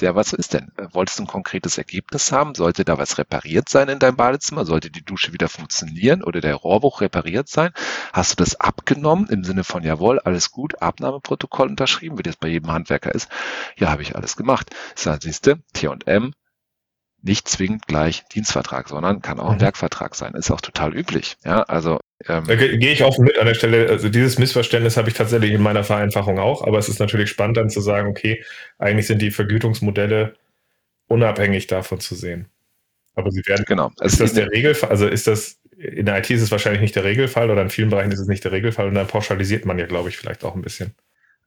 ja, was ist denn? Wolltest du ein konkretes Ergebnis haben? Sollte da was repariert sein in deinem Badezimmer? Sollte die Dusche wieder funktionieren oder der Rohrbruch repariert sein? Hast du das abgenommen im Sinne von, jawohl, alles gut, Abnahmeprotokoll unterschrieben, wie das bei jedem Handwerker ist? Ja, habe ich alles gemacht. So, siehst du, T&M, nicht zwingend gleich Dienstvertrag, sondern kann auch ein mhm. Werkvertrag sein. Ist auch total üblich. Ja, also ähm, da gehe ich offen mit an der Stelle. Also dieses Missverständnis habe ich tatsächlich in meiner Vereinfachung auch, aber es ist natürlich spannend dann zu sagen, okay, eigentlich sind die Vergütungsmodelle unabhängig davon zu sehen. Aber sie werden. Genau. Ist das der Regelfall? Also ist das in der IT ist es wahrscheinlich nicht der Regelfall oder in vielen Bereichen ist es nicht der Regelfall und dann pauschalisiert man ja, glaube ich, vielleicht auch ein bisschen.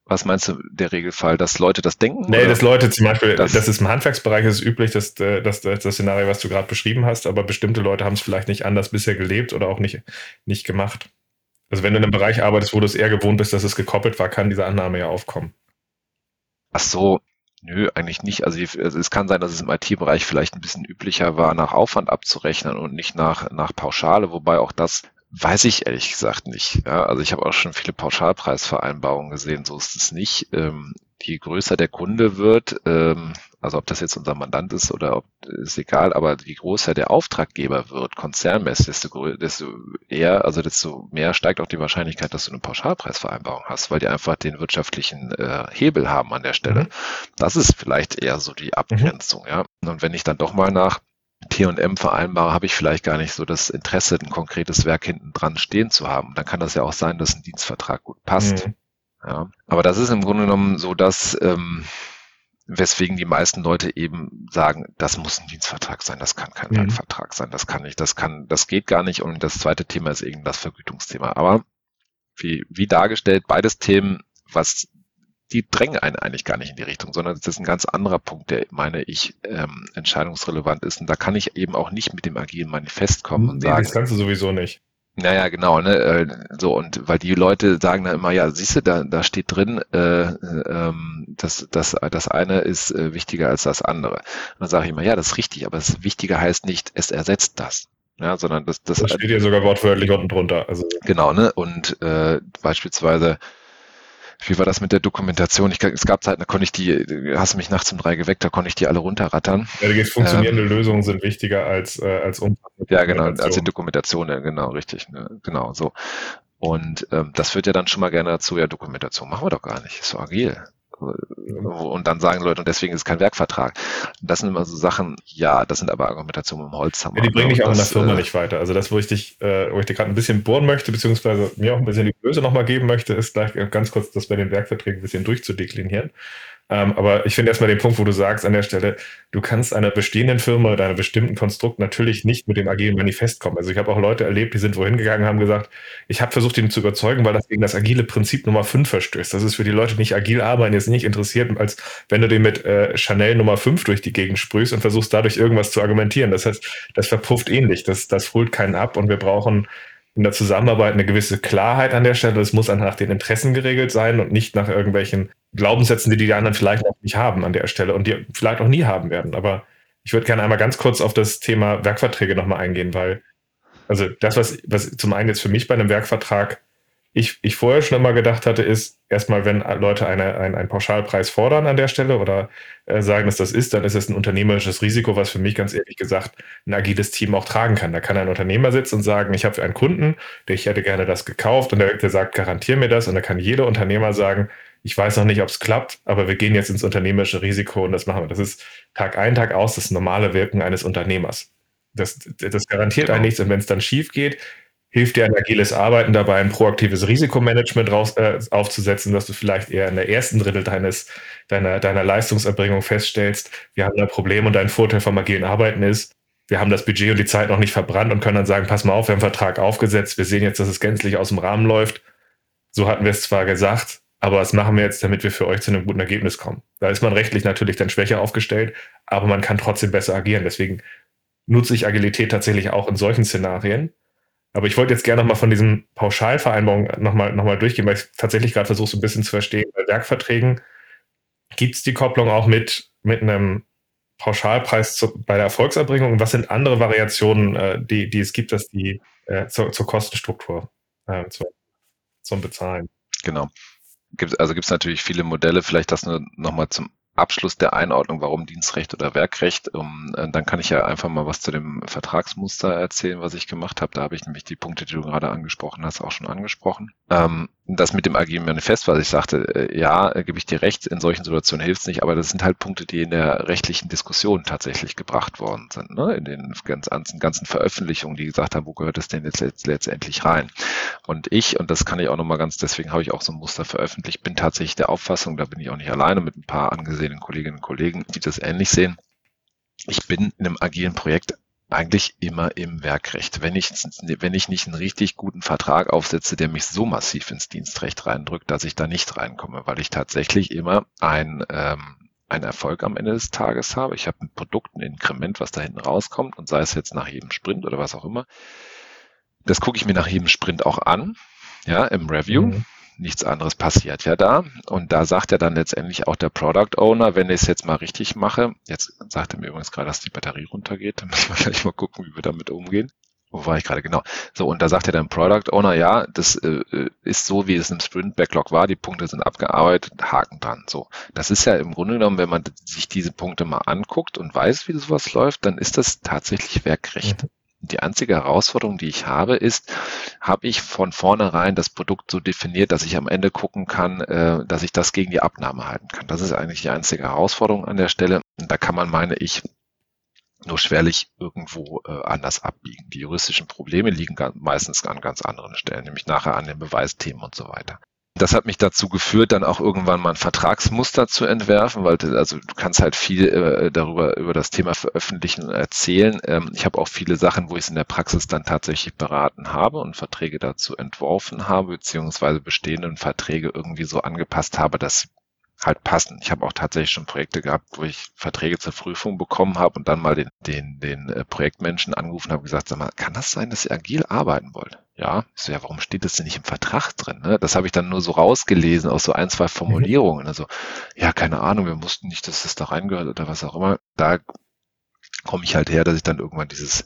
Was meinst du, der Regelfall, dass Leute das denken? Nee, oder? dass Leute zum Beispiel, das, das ist im Handwerksbereich ist üblich, dass, äh, dass, dass das Szenario, was du gerade beschrieben hast, aber bestimmte Leute haben es vielleicht nicht anders bisher gelebt oder auch nicht, nicht gemacht. Also wenn du in einem Bereich arbeitest, wo du es eher gewohnt bist, dass es gekoppelt war, kann diese Annahme ja aufkommen. Ach so, nö, eigentlich nicht. Also, also es kann sein, dass es im IT-Bereich vielleicht ein bisschen üblicher war, nach Aufwand abzurechnen und nicht nach, nach Pauschale, wobei auch das Weiß ich ehrlich gesagt nicht. Ja, also ich habe auch schon viele Pauschalpreisvereinbarungen gesehen, so ist es nicht. Ähm, je größer der Kunde wird, ähm, also ob das jetzt unser Mandant ist oder ob ist egal, aber je größer der Auftraggeber wird, konzernmäßig, desto, desto eher, also desto mehr steigt auch die Wahrscheinlichkeit, dass du eine Pauschalpreisvereinbarung hast, weil die einfach den wirtschaftlichen äh, Hebel haben an der Stelle. Mhm. Das ist vielleicht eher so die Abgrenzung, mhm. ja. Und wenn ich dann doch mal nach T&M vereinbare, habe ich vielleicht gar nicht so das Interesse, ein konkretes Werk hinten dran stehen zu haben. Dann kann das ja auch sein, dass ein Dienstvertrag gut passt. Mhm. Ja. Aber das ist im Grunde genommen so, dass ähm, weswegen die meisten Leute eben sagen, das muss ein Dienstvertrag sein, das kann kein mhm. Werkvertrag sein, das kann nicht, das kann, das geht gar nicht. Und das zweite Thema ist eben das Vergütungsthema. Aber wie, wie dargestellt, beides Themen, was die drängen einen eigentlich gar nicht in die Richtung, sondern das ist ein ganz anderer Punkt, der, meine ich, ähm, entscheidungsrelevant ist. Und da kann ich eben auch nicht mit dem agilen Manifest kommen und nee, sagen. Das kannst du sowieso nicht. Naja, genau, ne? Äh, so, und weil die Leute sagen dann immer, ja, siehst du, da, da steht drin, äh, äh, das, das, das eine ist äh, wichtiger als das andere. Und dann sage ich immer, ja, das ist richtig, aber das Wichtige heißt nicht, es ersetzt das. Ja, sondern das, das, das steht hier sogar wortwörtlich unten drunter. Also. Genau, ne? Und äh, beispielsweise wie war das mit der Dokumentation? Ich, es gab Zeiten, da konnte ich die, hast du mich nachts um drei geweckt, da konnte ich die alle runterrattern. Ja, funktionierende ähm, Lösungen sind wichtiger als, äh, als Ja, genau, als die Dokumentation, ja, genau, richtig, ne, genau, so. Und ähm, das führt ja dann schon mal gerne dazu, ja, Dokumentation machen wir doch gar nicht, ist so agil. Und dann sagen Leute, und deswegen ist es kein Werkvertrag. Das sind immer so Sachen, ja, das sind aber Argumentationen im Holzhammer. Ja, die bringen dich auch das, in der Firma äh, nicht weiter. Also das, wo ich dich, äh, wo ich dir gerade ein bisschen bohren möchte, beziehungsweise mir auch ein bisschen die Größe nochmal geben möchte, ist gleich ganz kurz das bei den Werkverträgen ein bisschen durchzudeklinieren. Ähm, aber ich finde erstmal den Punkt, wo du sagst an der Stelle, du kannst einer bestehenden Firma oder einem bestimmten Konstrukt natürlich nicht mit dem agilen Manifest kommen. Also ich habe auch Leute erlebt, die sind wohin gegangen, haben gesagt, ich habe versucht, ihn zu überzeugen, weil das gegen das agile Prinzip Nummer 5 verstößt. Das ist für die Leute, die nicht agil arbeiten, jetzt nicht interessiert, als wenn du den mit äh, Chanel Nummer 5 durch die Gegend sprühst und versuchst dadurch irgendwas zu argumentieren. Das heißt, das verpufft ähnlich. Das, das holt keinen ab und wir brauchen in der Zusammenarbeit eine gewisse Klarheit an der Stelle. Es muss nach den Interessen geregelt sein und nicht nach irgendwelchen Glaubenssätzen, die die anderen vielleicht auch nicht haben an der Stelle und die vielleicht auch nie haben werden. Aber ich würde gerne einmal ganz kurz auf das Thema Werkverträge nochmal eingehen, weil also das, was, was zum einen jetzt für mich bei einem Werkvertrag ich, ich vorher schon immer gedacht hatte, ist erstmal, wenn Leute eine, ein, einen Pauschalpreis fordern an der Stelle oder äh, sagen, dass das ist, dann ist es ein unternehmerisches Risiko, was für mich ganz ehrlich gesagt ein agiles Team auch tragen kann. Da kann ein Unternehmer sitzen und sagen, ich habe einen Kunden, der ich hätte gerne das gekauft und der, der sagt, garantier mir das und da kann jeder Unternehmer sagen, ich weiß noch nicht, ob es klappt, aber wir gehen jetzt ins unternehmerische Risiko und das machen wir. Das ist Tag ein, Tag aus das normale Wirken eines Unternehmers. Das, das garantiert genau. nichts und wenn es dann schief geht, hilft dir ein agiles Arbeiten dabei, ein proaktives Risikomanagement raus, äh, aufzusetzen, dass du vielleicht eher in der ersten Drittel deines, deiner, deiner Leistungserbringung feststellst, wir haben ein Problem und dein Vorteil vom agilen Arbeiten ist, wir haben das Budget und die Zeit noch nicht verbrannt und können dann sagen, pass mal auf, wir haben einen Vertrag aufgesetzt, wir sehen jetzt, dass es gänzlich aus dem Rahmen läuft. So hatten wir es zwar gesagt, aber was machen wir jetzt, damit wir für euch zu einem guten Ergebnis kommen? Da ist man rechtlich natürlich dann schwächer aufgestellt, aber man kann trotzdem besser agieren. Deswegen nutze ich Agilität tatsächlich auch in solchen Szenarien. Aber ich wollte jetzt gerne nochmal von diesen Pauschalvereinbarungen nochmal noch mal durchgehen, weil ich tatsächlich gerade versuche, so ein bisschen zu verstehen. Bei Werkverträgen gibt es die Kopplung auch mit, mit einem Pauschalpreis zu, bei der Erfolgserbringung? Was sind andere Variationen, äh, die, die es gibt, dass die äh, zur, zur Kostenstruktur äh, zu, zum Bezahlen? Genau. Gibt, also gibt es natürlich viele Modelle, vielleicht das nur nochmal zum Abschluss der Einordnung, warum Dienstrecht oder Werkrecht. Um, äh, dann kann ich ja einfach mal was zu dem Vertragsmuster erzählen, was ich gemacht habe. Da habe ich nämlich die Punkte, die du gerade angesprochen hast, auch schon angesprochen. Ähm, das mit dem agilen Manifest, was ich sagte, äh, ja, äh, gebe ich dir recht, in solchen Situationen hilft es nicht, aber das sind halt Punkte, die in der rechtlichen Diskussion tatsächlich gebracht worden sind, ne? in den ganzen, ganzen Veröffentlichungen, die gesagt haben, wo gehört es denn jetzt letztendlich rein? Und ich, und das kann ich auch nochmal ganz, deswegen habe ich auch so ein Muster veröffentlicht, bin tatsächlich der Auffassung, da bin ich auch nicht alleine mit ein paar angesehenen Kolleginnen und Kollegen, die das ähnlich sehen. Ich bin in einem agilen Projekt eigentlich immer im Werkrecht. Wenn ich, wenn ich nicht einen richtig guten Vertrag aufsetze, der mich so massiv ins Dienstrecht reindrückt, dass ich da nicht reinkomme, weil ich tatsächlich immer ein, ähm, einen Erfolg am Ende des Tages habe. Ich habe ein Produkt, ein Inkrement, was da hinten rauskommt und sei es jetzt nach jedem Sprint oder was auch immer. Das gucke ich mir nach jedem Sprint auch an, ja, im Review. Mhm nichts anderes passiert ja da. Und da sagt ja dann letztendlich auch der Product Owner, wenn ich es jetzt mal richtig mache, jetzt sagt er mir übrigens gerade, dass die Batterie runtergeht, dann müssen wir gleich mal gucken, wie wir damit umgehen. Wo war ich gerade genau? So, und da sagt ja dann Product Owner, ja, das äh, ist so, wie es im Sprint Backlog war, die Punkte sind abgearbeitet, Haken dran. So, das ist ja im Grunde genommen, wenn man sich diese Punkte mal anguckt und weiß, wie sowas läuft, dann ist das tatsächlich Werkrecht. Mhm. Die einzige Herausforderung, die ich habe, ist, habe ich von vornherein das Produkt so definiert, dass ich am Ende gucken kann, äh, dass ich das gegen die Abnahme halten kann. Das ist eigentlich die einzige Herausforderung an der Stelle. Und da kann man, meine ich, nur schwerlich irgendwo äh, anders abbiegen. Die juristischen Probleme liegen meistens an ganz anderen Stellen, nämlich nachher an den Beweisthemen und so weiter. Das hat mich dazu geführt, dann auch irgendwann mal ein Vertragsmuster zu entwerfen, weil also du kannst halt viel äh, darüber über das Thema veröffentlichen und erzählen. Ähm, ich habe auch viele Sachen, wo ich es in der Praxis dann tatsächlich beraten habe und Verträge dazu entworfen habe, beziehungsweise bestehenden Verträge irgendwie so angepasst habe, dass halt passen. Ich habe auch tatsächlich schon Projekte gehabt, wo ich Verträge zur Prüfung bekommen habe und dann mal den, den, den äh, Projektmenschen angerufen habe und gesagt, sag mal, kann das sein, dass ihr agil arbeiten wollt? Ja, ich so, ja, warum steht das denn nicht im Vertrag drin? Ne? Das habe ich dann nur so rausgelesen aus so ein, zwei Formulierungen. Also, ja, keine Ahnung, wir mussten nicht, dass das da reingehört oder was auch immer. Da komme ich halt her, dass ich dann irgendwann dieses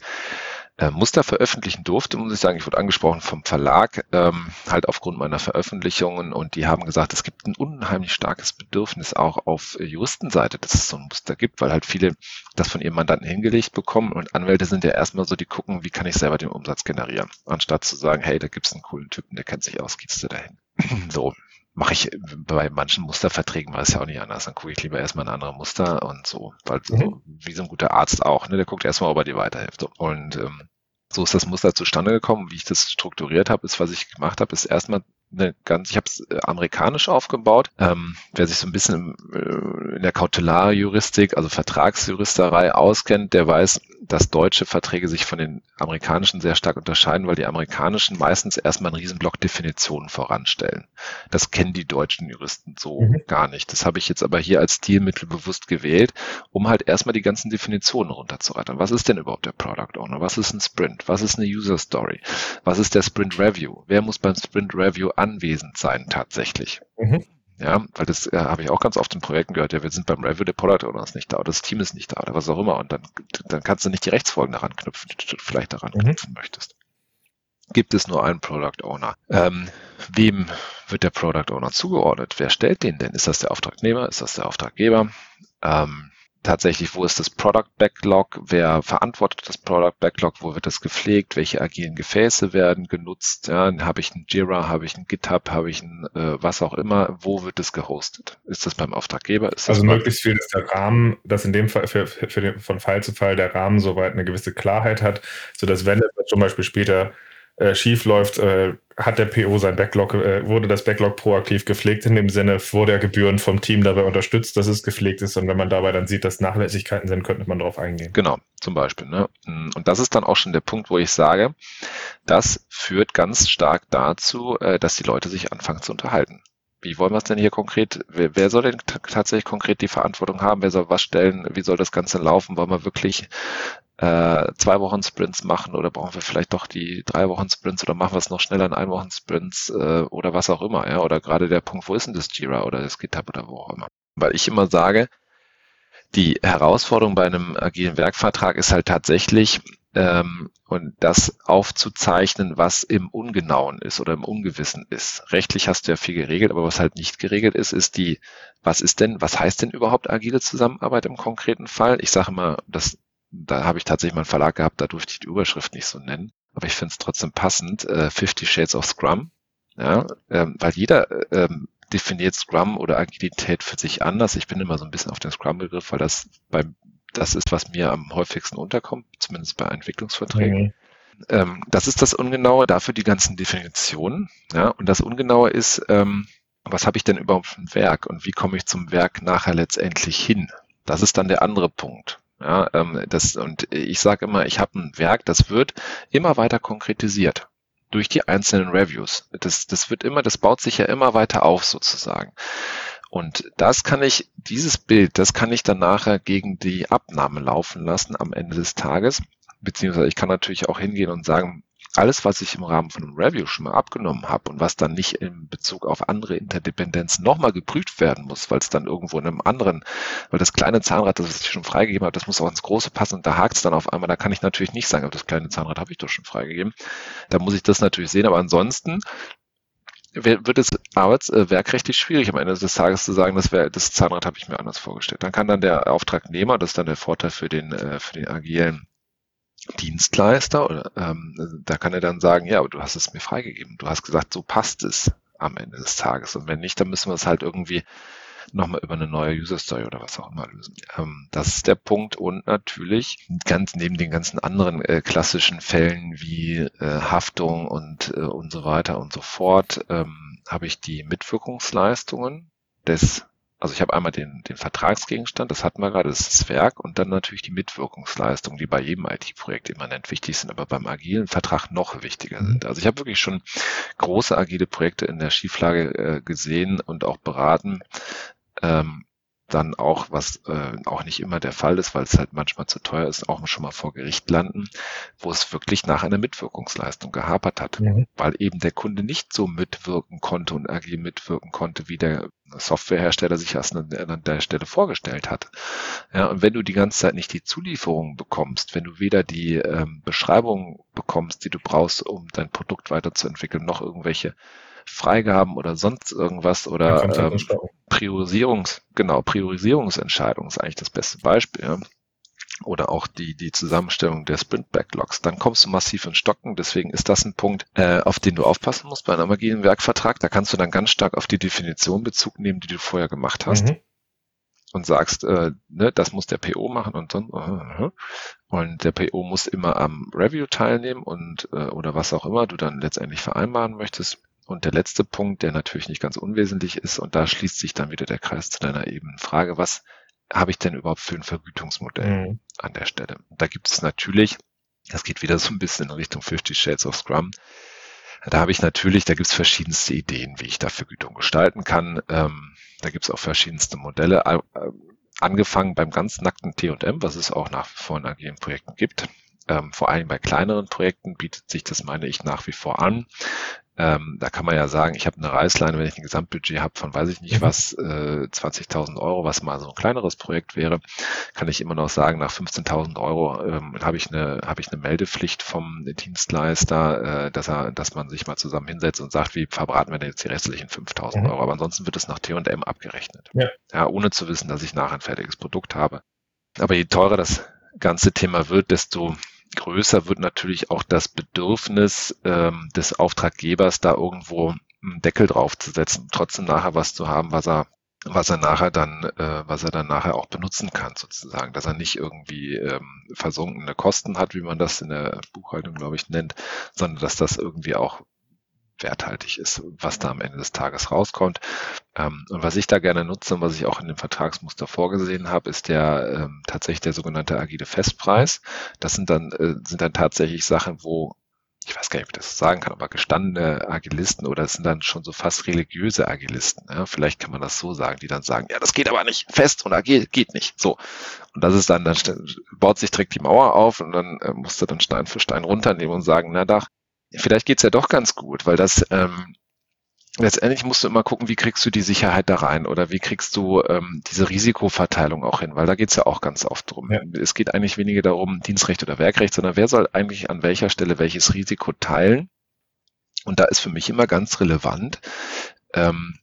äh, Muster veröffentlichen durfte, muss ich sagen. Ich wurde angesprochen vom Verlag, ähm, halt aufgrund meiner Veröffentlichungen und die haben gesagt, es gibt ein unheimlich starkes Bedürfnis auch auf Juristenseite, dass es so ein Muster gibt, weil halt viele das von ihrem Mandanten hingelegt bekommen und Anwälte sind ja erstmal so, die gucken, wie kann ich selber den Umsatz generieren, anstatt zu sagen, hey, da gibt's einen coolen Typen, der kennt sich aus, gehst du dahin. so, mache ich bei manchen Musterverträgen war es ja auch nicht anders. Dann gucke ich lieber erstmal ein anderes Muster und so. Weil mhm. so, wie so ein guter Arzt auch, ne? Der guckt erstmal, ob er dir weiterhilft. Und ähm, so ist das Muster zustande gekommen. Wie ich das strukturiert habe, ist, was ich gemacht habe, ist erstmal eine ganz, ich habe es äh, amerikanisch aufgebaut. Ähm, wer sich so ein bisschen äh, in der Kautelarjuristik, also Vertragsjuristerei auskennt, der weiß, dass deutsche Verträge sich von den amerikanischen sehr stark unterscheiden, weil die amerikanischen meistens erstmal einen Riesenblock Definitionen voranstellen. Das kennen die deutschen Juristen so mhm. gar nicht. Das habe ich jetzt aber hier als Stilmittel bewusst gewählt, um halt erstmal die ganzen Definitionen runterzurattern. Was ist denn überhaupt der Product Owner? Was ist ein Sprint? Was ist eine User Story? Was ist der Sprint Review? Wer muss beim Sprint Review anwesend sein tatsächlich? Mhm. Ja, weil das äh, habe ich auch ganz oft in Projekten gehört, ja, wir sind beim Review, der Product Owner ist nicht da oder das Team ist nicht da oder was auch immer. Und dann, dann kannst du nicht die Rechtsfolgen daran knüpfen, die du vielleicht daran mhm. knüpfen möchtest. Gibt es nur einen Product Owner? Ähm, wem wird der Product Owner zugeordnet? Wer stellt den denn? Ist das der Auftragnehmer? Ist das der Auftraggeber? Ähm, tatsächlich, wo ist das Product Backlog, wer verantwortet das Product Backlog, wo wird das gepflegt, welche agilen Gefäße werden genutzt, ja, habe ich ein Jira, habe ich ein GitHub, habe ich ein äh, was auch immer, wo wird das gehostet? Ist das beim Auftraggeber? also möglichst viel ist der Rahmen, dass in dem Fall für, für den, von Fall zu Fall der Rahmen soweit eine gewisse Klarheit hat, sodass wenn es zum Beispiel später äh, schief läuft, äh, hat der PO sein Backlog, äh, wurde das Backlog proaktiv gepflegt, in dem Sinne, wurde er Gebühren vom Team dabei unterstützt, dass es gepflegt ist. Und wenn man dabei dann sieht, dass Nachlässigkeiten sind, könnte man darauf eingehen. Genau, zum Beispiel. Ne? Und das ist dann auch schon der Punkt, wo ich sage, das führt ganz stark dazu, äh, dass die Leute sich anfangen zu unterhalten. wie wollen wir es denn hier konkret, wer, wer soll denn tatsächlich konkret die Verantwortung haben, wer soll was stellen, wie soll das Ganze laufen, wollen wir wirklich äh, zwei Wochen Sprints machen oder brauchen wir vielleicht doch die drei Wochen Sprints oder machen wir es noch schneller in ein Wochen Sprints äh, oder was auch immer, ja, oder gerade der Punkt, wo ist denn das Jira oder das GitHub oder wo auch immer. Weil ich immer sage, die Herausforderung bei einem agilen Werkvertrag ist halt tatsächlich, ähm, und das aufzuzeichnen, was im Ungenauen ist oder im Ungewissen ist. Rechtlich hast du ja viel geregelt, aber was halt nicht geregelt ist, ist die, was ist denn, was heißt denn überhaupt agile Zusammenarbeit im konkreten Fall? Ich sage immer, das, da habe ich tatsächlich mal einen Verlag gehabt, da durfte ich die Überschrift nicht so nennen, aber ich finde es trotzdem passend, äh, Fifty Shades of Scrum, ja, ähm, weil jeder ähm, definiert Scrum oder Agilität für sich anders. Ich bin immer so ein bisschen auf den Scrum-Begriff, weil das beim das ist, was mir am häufigsten unterkommt, zumindest bei Entwicklungsverträgen. Mhm. Ähm, das ist das Ungenaue, dafür die ganzen Definitionen. Ja, und das Ungenaue ist, ähm, was habe ich denn überhaupt für ein Werk und wie komme ich zum Werk nachher letztendlich hin? Das ist dann der andere Punkt. Ja, ähm, das, und ich sage immer, ich habe ein Werk, das wird immer weiter konkretisiert durch die einzelnen Reviews. Das, das wird immer, das baut sich ja immer weiter auf sozusagen. Und das kann ich, dieses Bild, das kann ich dann nachher gegen die Abnahme laufen lassen am Ende des Tages. Beziehungsweise ich kann natürlich auch hingehen und sagen, alles, was ich im Rahmen von einem Review schon mal abgenommen habe und was dann nicht in Bezug auf andere Interdependenzen nochmal geprüft werden muss, weil es dann irgendwo in einem anderen, weil das kleine Zahnrad, das ich schon freigegeben habe, das muss auch ins große passen und da hakt es dann auf einmal, da kann ich natürlich nicht sagen, aber das kleine Zahnrad habe ich doch schon freigegeben. Da muss ich das natürlich sehen, aber ansonsten wird es arbeitswerkrechtlich äh, schwierig am Ende des Tages zu sagen, das, wär, das Zahnrad habe ich mir anders vorgestellt. Dann kann dann der Auftragnehmer, das ist dann der Vorteil für den, äh, für den agilen Dienstleister, ähm, da kann er dann sagen, ja, aber du hast es mir freigegeben. Du hast gesagt, so passt es am Ende des Tages. Und wenn nicht, dann müssen wir es halt irgendwie nochmal über eine neue User Story oder was auch immer lösen. Ähm, das ist der Punkt und natürlich ganz neben den ganzen anderen äh, klassischen Fällen wie äh, Haftung und äh, und so weiter und so fort ähm, habe ich die Mitwirkungsleistungen des also ich habe einmal den, den Vertragsgegenstand, das hatten wir gerade, das ist das Werk und dann natürlich die Mitwirkungsleistung, die bei jedem IT-Projekt immanent wichtig sind, aber beim agilen Vertrag noch wichtiger sind. Also ich habe wirklich schon große agile Projekte in der Schieflage äh, gesehen und auch beraten, ähm, dann auch, was äh, auch nicht immer der Fall ist, weil es halt manchmal zu teuer ist, auch schon mal vor Gericht landen, wo es wirklich nach einer Mitwirkungsleistung gehapert hat, mhm. weil eben der Kunde nicht so mitwirken konnte und agil mitwirken konnte, wie der Softwarehersteller sich erst an der Stelle vorgestellt hat. Ja, und wenn du die ganze Zeit nicht die Zulieferung bekommst, wenn du weder die ähm, Beschreibung bekommst, die du brauchst, um dein Produkt weiterzuentwickeln, noch irgendwelche Freigaben oder sonst irgendwas oder ähm, Priorisierungs, genau, Priorisierungsentscheidung ist eigentlich das beste Beispiel. Ja. Oder auch die, die Zusammenstellung der Sprint-Backlogs. Dann kommst du massiv in Stocken. Deswegen ist das ein Punkt, äh, auf den du aufpassen musst bei einem agilen Werkvertrag. Da kannst du dann ganz stark auf die Definition Bezug nehmen, die du vorher gemacht hast. Mhm und sagst, äh, ne, das muss der PO machen und dann uh, uh, und der PO muss immer am Review teilnehmen und äh, oder was auch immer du dann letztendlich vereinbaren möchtest. Und der letzte Punkt, der natürlich nicht ganz unwesentlich ist, und da schließt sich dann wieder der Kreis zu deiner eben Frage, was habe ich denn überhaupt für ein Vergütungsmodell mhm. an der Stelle? Da gibt es natürlich, das geht wieder so ein bisschen in Richtung 50 Shades of Scrum, da habe ich natürlich, da gibt es verschiedenste Ideen, wie ich da Vergütung gestalten kann. Ähm, da gibt es auch verschiedenste Modelle, äh, angefangen beim ganz nackten T&M, was es auch nach wie vor in agilen Projekten gibt. Ähm, vor allem bei kleineren Projekten bietet sich das, meine ich, nach wie vor an. Ähm, da kann man ja sagen, ich habe eine Reißleine, wenn ich ein Gesamtbudget habe von weiß ich nicht mhm. was, äh, 20.000 Euro, was mal so ein kleineres Projekt wäre, kann ich immer noch sagen, nach 15.000 Euro ähm, habe ich eine habe ich eine Meldepflicht vom Dienstleister, äh, dass er, dass man sich mal zusammen hinsetzt und sagt, wie verbraten wir denn jetzt die restlichen 5.000 mhm. Euro? Aber ansonsten wird es nach T&M abgerechnet, ja. ja, ohne zu wissen, dass ich nachher ein fertiges Produkt habe. Aber je teurer das ganze Thema wird, desto größer wird natürlich auch das Bedürfnis ähm, des Auftraggebers, da irgendwo einen Deckel drauf zu setzen, trotzdem nachher was zu haben, was er was er nachher dann, äh, was er dann nachher auch benutzen kann, sozusagen, dass er nicht irgendwie ähm, versunkene Kosten hat, wie man das in der Buchhaltung, glaube ich, nennt, sondern dass das irgendwie auch werthaltig ist, was da am Ende des Tages rauskommt. Ähm, und was ich da gerne nutze und was ich auch in dem Vertragsmuster vorgesehen habe, ist der ähm, tatsächlich der sogenannte agile Festpreis. Das sind dann, äh, sind dann tatsächlich Sachen, wo ich weiß gar nicht, wie ich das sagen kann, aber gestandene Agilisten oder es sind dann schon so fast religiöse Agilisten. Ja? Vielleicht kann man das so sagen, die dann sagen, ja, das geht aber nicht fest und agil geht nicht. So. Und das ist dann, dann baut sich direkt die Mauer auf und dann äh, musst du dann Stein für Stein runternehmen und sagen, na doch, vielleicht geht's ja doch ganz gut, weil das ähm, letztendlich musst du immer gucken, wie kriegst du die Sicherheit da rein oder wie kriegst du ähm, diese Risikoverteilung auch hin, weil da geht's ja auch ganz oft drum. Ja. Es geht eigentlich weniger darum, Dienstrecht oder Werkrecht, sondern wer soll eigentlich an welcher Stelle welches Risiko teilen? Und da ist für mich immer ganz relevant, ähm,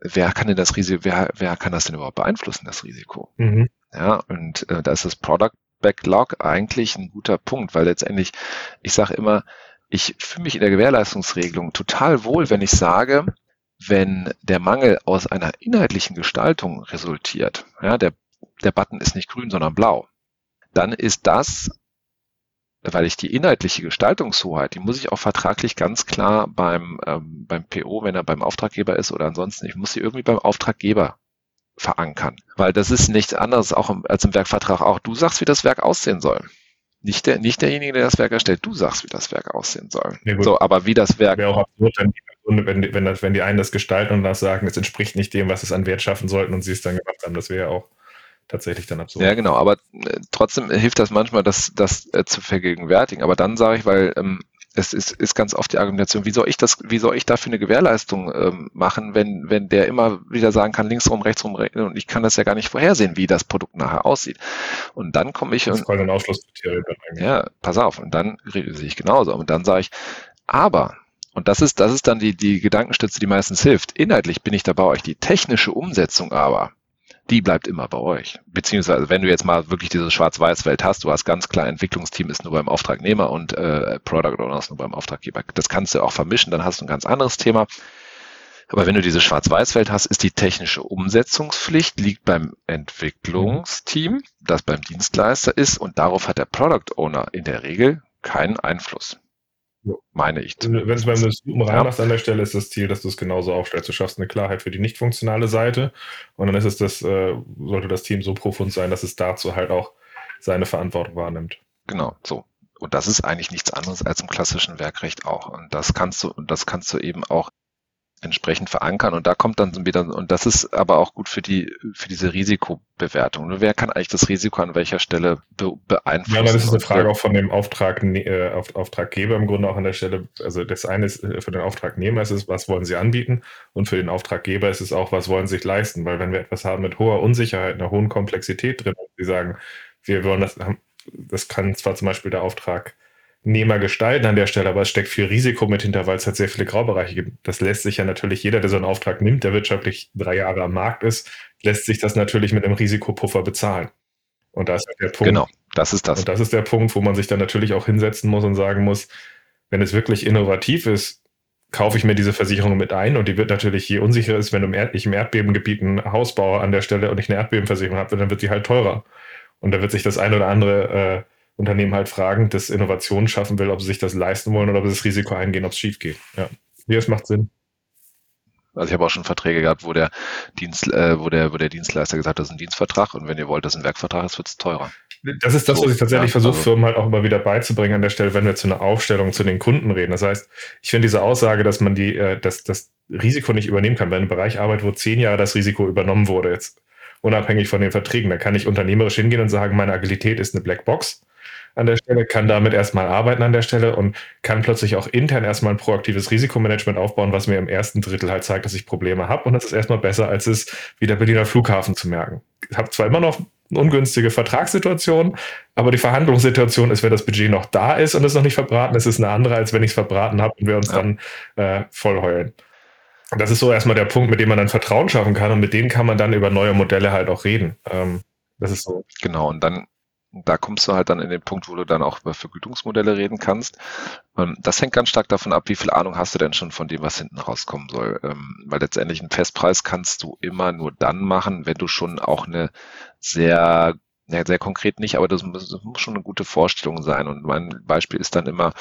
wer kann denn das Risiko, wer, wer kann das denn überhaupt beeinflussen, das Risiko? Mhm. Ja, und äh, da ist das Product Backlog eigentlich ein guter Punkt, weil letztendlich, ich sage immer, ich fühle mich in der Gewährleistungsregelung total wohl, wenn ich sage, wenn der Mangel aus einer inhaltlichen Gestaltung resultiert, ja, der, der Button ist nicht grün, sondern blau, dann ist das, weil ich die inhaltliche Gestaltungshoheit, die muss ich auch vertraglich ganz klar beim, ähm, beim PO, wenn er beim Auftraggeber ist oder ansonsten, ich muss sie irgendwie beim Auftraggeber verankern. Weil das ist nichts anderes auch im, als im Werkvertrag auch. Du sagst, wie das Werk aussehen soll. Nicht, der, nicht derjenige, der das Werk erstellt. Du sagst, wie das Werk aussehen soll. Ja, so, aber wie das Werk. Wäre auch absurd, wenn die, wenn, das, wenn die einen das gestalten und das sagen, es entspricht nicht dem, was es an Wert schaffen sollten und sie es dann gemacht haben. Das wäre ja auch tatsächlich dann absurd. Ja, genau, aber äh, trotzdem hilft das manchmal, das, das äh, zu vergegenwärtigen. Aber dann sage ich, weil ähm, es ist, ist ganz oft die Argumentation, wie soll ich das, wie soll ich dafür eine Gewährleistung ähm, machen, wenn, wenn der immer wieder sagen kann, links rum, rechts rum, und ich kann das ja gar nicht vorhersehen, wie das Produkt nachher aussieht. Und dann komme ich das und. Das ein Ausschlusskriterium. Ja, pass auf. Und dann sehe ich genauso. Und dann sage ich, aber, und das ist, das ist dann die, die Gedankenstütze, die meistens hilft. Inhaltlich bin ich da bei euch. Die technische Umsetzung aber, die bleibt immer bei euch. Beziehungsweise, wenn du jetzt mal wirklich diese Schwarz-Weiß-Welt hast, du hast ganz klar, Entwicklungsteam ist nur beim Auftragnehmer und äh, Product Owner ist nur beim Auftraggeber. Das kannst du auch vermischen, dann hast du ein ganz anderes Thema. Aber wenn du diese Schwarz-Weiß-Welt hast, ist die technische Umsetzungspflicht, liegt beim Entwicklungsteam, das beim Dienstleister ist und darauf hat der Product Owner in der Regel keinen Einfluss. Meine ich. Wenn es beim Suchen reinmachst ja. an der Stelle, ist das Ziel, dass du es genauso aufstellst. Du schaffst eine Klarheit für die nicht funktionale Seite und dann ist es das, äh, sollte das Team so profund sein, dass es dazu halt auch seine Verantwortung wahrnimmt. Genau, so. Und das ist eigentlich nichts anderes als im klassischen Werkrecht auch. Und das kannst du, und das kannst du eben auch entsprechend verankern. Und da kommt dann wieder, und das ist aber auch gut für die, für diese Risikobewertung. Wer kann eigentlich das Risiko an welcher Stelle be beeinflussen? Ja, das ist eine Frage auch von dem Auftrag, äh, Auftraggeber im Grunde auch an der Stelle. Also das eine ist äh, für den Auftragnehmer ist es, was wollen sie anbieten? Und für den Auftraggeber ist es auch, was wollen sie sich leisten? Weil wenn wir etwas haben mit hoher Unsicherheit, einer hohen Komplexität drin, sie sagen, wir wollen das, das kann zwar zum Beispiel der Auftrag Nehmer gestalten an der Stelle, aber es steckt viel Risiko mit hinter, weil es halt sehr viele Graubereiche gibt. Das lässt sich ja natürlich jeder, der so einen Auftrag nimmt, der wirtschaftlich drei Jahre am Markt ist, lässt sich das natürlich mit einem Risikopuffer bezahlen. Und da ist halt der Punkt. Genau, das ist das. Und das ist der Punkt, wo man sich dann natürlich auch hinsetzen muss und sagen muss, wenn es wirklich innovativ ist, kaufe ich mir diese Versicherung mit ein und die wird natürlich, je unsicherer ist, wenn du im Erd ich im Erdbebengebiet ein Haus baue an der Stelle und ich eine Erdbebenversicherung habe, dann wird die halt teurer. Und da wird sich das ein oder andere äh, Unternehmen halt fragen, das Innovationen schaffen will, ob sie sich das leisten wollen oder ob sie das Risiko eingehen, ob es schief geht. Ja. Wie, es macht Sinn. Also ich habe auch schon Verträge gehabt, wo der Dienst, äh, wo der, wo der Dienstleister gesagt hat, das ist ein Dienstvertrag und wenn ihr wollt, dass ein Werkvertrag ist, wird es teurer. Das ist das, so, was ich tatsächlich ja, versuche, also, Firmen halt auch immer wieder beizubringen an der Stelle, wenn wir zu einer Aufstellung zu den Kunden reden. Das heißt, ich finde diese Aussage, dass man die, äh, dass das Risiko nicht übernehmen kann, wenn ein Bereich arbeitet, wo zehn Jahre das Risiko übernommen wurde, jetzt unabhängig von den Verträgen, dann kann ich unternehmerisch hingehen und sagen, meine Agilität ist eine Blackbox an der Stelle, kann damit erstmal arbeiten an der Stelle und kann plötzlich auch intern erstmal ein proaktives Risikomanagement aufbauen, was mir im ersten Drittel halt zeigt, dass ich Probleme habe. Und das ist erstmal besser, als es wie der Berliner Flughafen zu merken. Ich habe zwar immer noch eine ungünstige Vertragssituation, aber die Verhandlungssituation ist, wenn das Budget noch da ist und es noch nicht verbraten ist, ist eine andere, als wenn ich es verbraten habe und wir uns ja. dann äh, voll heulen. Das ist so erstmal der Punkt, mit dem man dann Vertrauen schaffen kann und mit denen kann man dann über neue Modelle halt auch reden. Ähm, das ist so. Genau, und dann da kommst du halt dann in den Punkt, wo du dann auch über Vergütungsmodelle reden kannst. Ähm, das hängt ganz stark davon ab, wie viel Ahnung hast du denn schon von dem, was hinten rauskommen soll. Ähm, weil letztendlich einen Festpreis kannst du immer nur dann machen, wenn du schon auch eine sehr ja, sehr konkret nicht, aber das muss, das muss, schon eine gute Vorstellung sein. Und mein Beispiel ist dann immer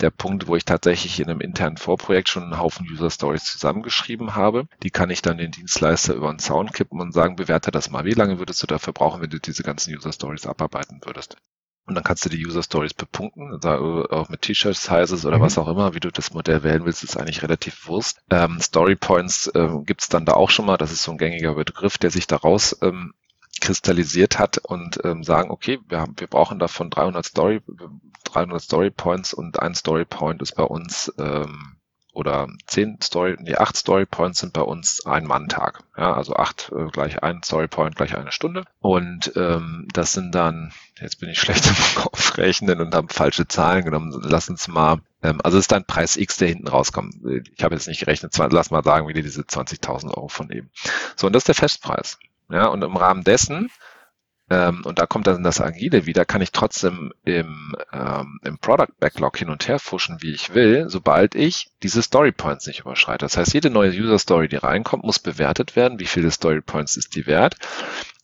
der Punkt, wo ich tatsächlich in einem internen Vorprojekt schon einen Haufen User Stories zusammengeschrieben habe. Die kann ich dann den Dienstleister über den Zaun kippen und sagen, bewerte das mal. Wie lange würdest du dafür brauchen, wenn du diese ganzen User Stories abarbeiten würdest? Und dann kannst du die User Stories bepunkten, auch mit T-Shirt-Sizes oder mhm. was auch immer, wie du das Modell wählen willst, ist eigentlich relativ Wurst. Ähm, Story Points äh, gibt dann da auch schon mal, das ist so ein gängiger Begriff, der sich daraus ähm, kristallisiert hat und ähm, sagen, okay, wir, haben, wir brauchen davon 300 Story, 300 Story Points und ein Story Point ist bei uns ähm, oder zehn Story, nee, acht Story Points sind bei uns ein Mann-Tag. Ja, also acht äh, gleich ein Story Point gleich eine Stunde. Und ähm, das sind dann, jetzt bin ich schlecht im Kopfrechnen und habe falsche Zahlen genommen. Lass uns mal, ähm, also ist dann Preis X, der hinten rauskommt. Ich habe jetzt nicht gerechnet, lass mal sagen, wieder diese 20.000 Euro von eben. So, und das ist der Festpreis. Ja, und im Rahmen dessen ähm, und da kommt dann das Agile wieder, kann ich trotzdem im, ähm, im Product Backlog hin und her fuschen, wie ich will, sobald ich diese Story Points nicht überschreite. Das heißt, jede neue User Story, die reinkommt, muss bewertet werden. Wie viele Story Points ist die wert?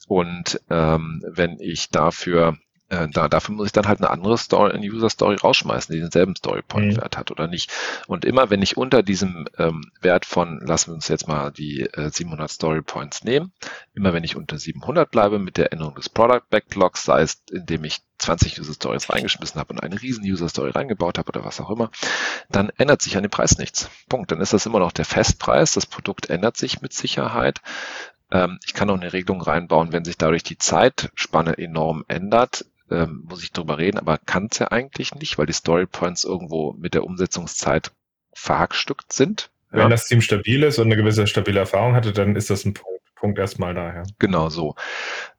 Und ähm, wenn ich dafür äh, da, dafür muss ich dann halt eine andere Story, eine User Story rausschmeißen, die denselben Story Point Wert mhm. hat oder nicht. Und immer wenn ich unter diesem ähm, Wert von, lassen wir uns jetzt mal die äh, 700 Story Points nehmen, immer wenn ich unter 700 bleibe mit der Änderung des Product Backlogs, sei es indem ich 20 User Stories reingeschmissen habe und eine riesen User Story reingebaut habe oder was auch immer, dann ändert sich an dem Preis nichts. Punkt. Dann ist das immer noch der Festpreis. Das Produkt ändert sich mit Sicherheit. Ähm, ich kann auch eine Regelung reinbauen, wenn sich dadurch die Zeitspanne enorm ändert, ähm, muss ich drüber reden, aber kann es ja eigentlich nicht, weil die Story Points irgendwo mit der Umsetzungszeit verhackstückt sind. Wenn ja. das Team stabil ist und eine gewisse stabile Erfahrung hatte, dann ist das ein Punkt, Punkt erstmal daher. Genau so.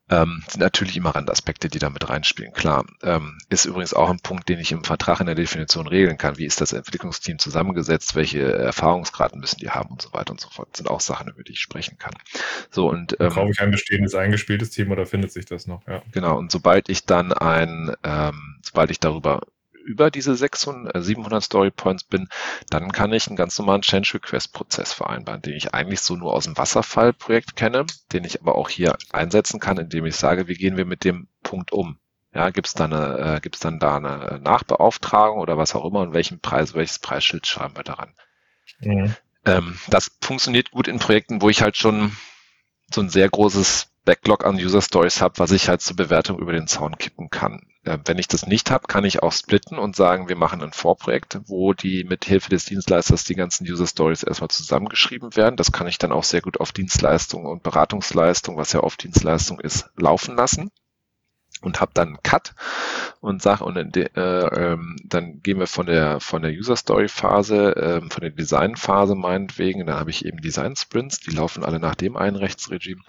Ähm, sind natürlich immer Randaspekte, die da mit reinspielen. Klar. Ähm, ist übrigens auch ein Punkt, den ich im Vertrag in der Definition regeln kann. Wie ist das Entwicklungsteam zusammengesetzt? Welche Erfahrungsgraden müssen die haben und so weiter und so fort. Das sind auch Sachen, über die ich sprechen kann. So und ähm, Brauche ich ein bestehendes eingespieltes Team oder findet sich das noch? Ja. Genau. Und sobald ich dann ein, ähm, sobald ich darüber über diese 600, äh, 700 Story Points bin, dann kann ich einen ganz normalen Change Request Prozess vereinbaren, den ich eigentlich so nur aus dem Wasserfallprojekt kenne, den ich aber auch hier einsetzen kann, indem ich sage, wie gehen wir mit dem Punkt um? Ja, gibt es dann, äh, gibt's dann da eine Nachbeauftragung oder was auch immer und welchen Preis, welches Preisschild schreiben wir daran? Mhm. Ähm, das funktioniert gut in Projekten, wo ich halt schon so ein sehr großes Backlog an User Stories habe, was ich halt zur Bewertung über den Zaun kippen kann. Äh, wenn ich das nicht habe, kann ich auch splitten und sagen, wir machen ein Vorprojekt, wo die mit Hilfe des Dienstleisters die ganzen User Stories erstmal zusammengeschrieben werden. Das kann ich dann auch sehr gut auf Dienstleistung und Beratungsleistung, was ja oft Dienstleistung ist, laufen lassen und habe dann einen Cut und sag und äh, ähm, dann gehen wir von der von der User Story Phase, ähm, von der Design Phase meinetwegen, dann habe ich eben Design Sprints, die laufen alle nach dem einen Rechtsregime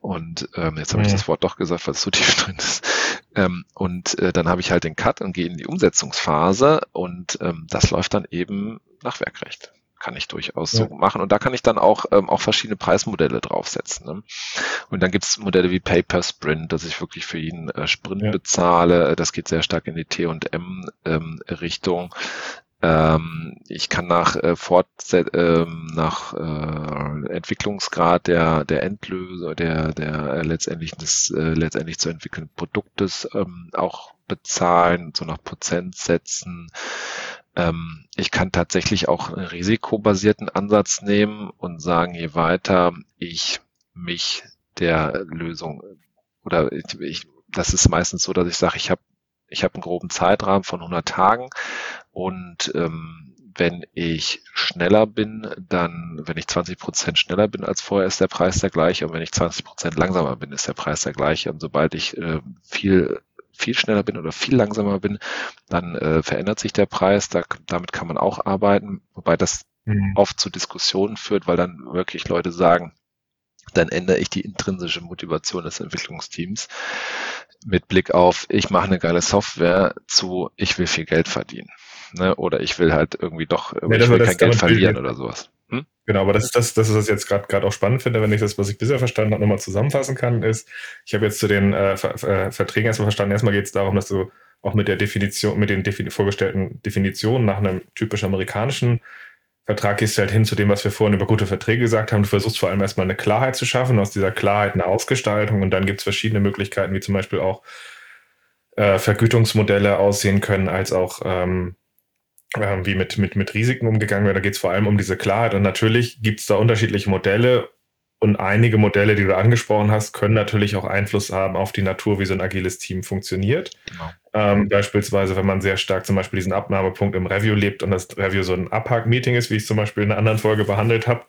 und ähm, jetzt habe ich mhm. das Wort doch gesagt, weil es so tief drin ist. Ähm, und äh, dann habe ich halt den Cut und gehe in die Umsetzungsphase und ähm, das läuft dann eben nach Werkrecht kann ich durchaus ja. so machen. Und da kann ich dann auch, ähm, auch verschiedene Preismodelle draufsetzen. Ne? Und dann gibt es Modelle wie Pay per Sprint, dass ich wirklich für jeden äh, Sprint ja. bezahle. Das geht sehr stark in die T&M-Richtung. Ähm, ich kann nach äh, Fortset ähm, nach äh, Entwicklungsgrad der der Endlöser, der der äh, letztendlich des äh, letztendlich zu entwickelnden Produktes ähm, auch bezahlen, so nach Prozentsätzen. Ähm, ich kann tatsächlich auch einen risikobasierten Ansatz nehmen und sagen, je weiter ich mich der Lösung oder ich, ich das ist meistens so, dass ich sage, ich habe ich habe einen groben Zeitrahmen von 100 Tagen und ähm, wenn ich schneller bin, dann, wenn ich 20 Prozent schneller bin als vorher, ist der Preis der gleiche. Und wenn ich 20 Prozent langsamer bin, ist der Preis der gleiche. Und sobald ich äh, viel viel schneller bin oder viel langsamer bin, dann äh, verändert sich der Preis. Da, damit kann man auch arbeiten, wobei das mhm. oft zu Diskussionen führt, weil dann wirklich Leute sagen, dann ändere ich die intrinsische Motivation des Entwicklungsteams mit Blick auf, ich mache eine geile Software zu, ich will viel Geld verdienen. Ne? Oder ich will halt irgendwie doch, ja, ich will kein Geld verlieren oder sowas. Hm? Genau, aber das ist das, das ist was ich jetzt gerade auch spannend finde, wenn ich das, was ich bisher verstanden habe, nochmal zusammenfassen kann, ist, ich habe jetzt zu den äh, Ver äh, Verträgen erstmal verstanden, erstmal geht es darum, dass du auch mit der Definition, mit den defini vorgestellten Definitionen nach einem typisch amerikanischen Vertrag gehst du halt hin zu dem, was wir vorhin über gute Verträge gesagt haben. Du versuchst vor allem erstmal eine Klarheit zu schaffen, aus dieser Klarheit eine Ausgestaltung und dann gibt es verschiedene Möglichkeiten, wie zum Beispiel auch äh, Vergütungsmodelle aussehen können, als auch ähm, äh, wie mit, mit, mit Risiken umgegangen wird. Da geht es vor allem um diese Klarheit und natürlich gibt es da unterschiedliche Modelle Und einige Modelle, die du angesprochen hast, können natürlich auch Einfluss haben auf die Natur, wie so ein agiles Team funktioniert. Genau. Ähm, beispielsweise, wenn man sehr stark zum Beispiel diesen Abnahmepunkt im Review lebt und das Review so ein Abhack-Meeting ist, wie ich zum Beispiel in einer anderen Folge behandelt habe,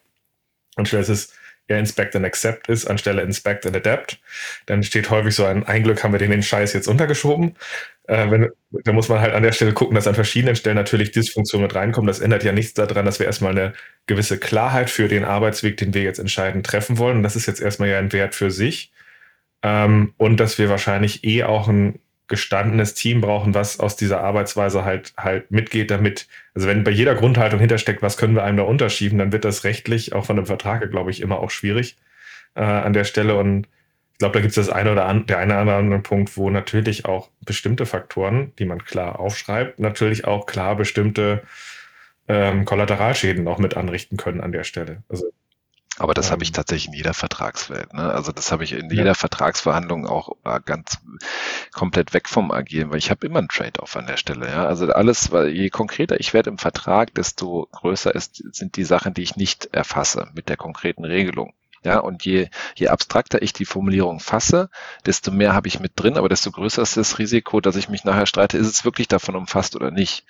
anstelle es ist ja Inspect and Accept ist, anstelle Inspect and Adapt, dann steht häufig so ein, ein Glück haben wir den, den Scheiß jetzt untergeschoben. Äh, wenn, da muss man halt an der Stelle gucken, dass an verschiedenen Stellen natürlich Dysfunktion mit reinkommt. Das ändert ja nichts daran, dass wir erstmal eine gewisse Klarheit für den Arbeitsweg, den wir jetzt entscheidend treffen wollen. Und das ist jetzt erstmal ja ein Wert für sich. Ähm, und dass wir wahrscheinlich eh auch ein gestandenes Team brauchen, was aus dieser Arbeitsweise halt halt mitgeht, damit, also wenn bei jeder Grundhaltung hintersteckt, was können wir einem da unterschieben, dann wird das rechtlich auch von einem Vertrag, glaube ich, immer auch schwierig äh, an der Stelle. Und ich glaube, da gibt es das eine oder an, der eine oder andere Punkt, wo natürlich auch bestimmte Faktoren, die man klar aufschreibt, natürlich auch klar bestimmte ähm, Kollateralschäden auch mit anrichten können an der Stelle. Also aber das habe ich ähm. tatsächlich in jeder Vertragswelt. Ne? Also das habe ich in ja. jeder Vertragsverhandlung auch äh, ganz komplett weg vom Agieren, weil ich habe immer einen Trade-off an der Stelle. Ja? Also alles, weil je konkreter ich werde im Vertrag, desto größer ist, sind die Sachen, die ich nicht erfasse mit der konkreten Regelung. Ja, und je, je abstrakter ich die Formulierung fasse, desto mehr habe ich mit drin, aber desto größer ist das Risiko, dass ich mich nachher streite, ist es wirklich davon umfasst oder nicht.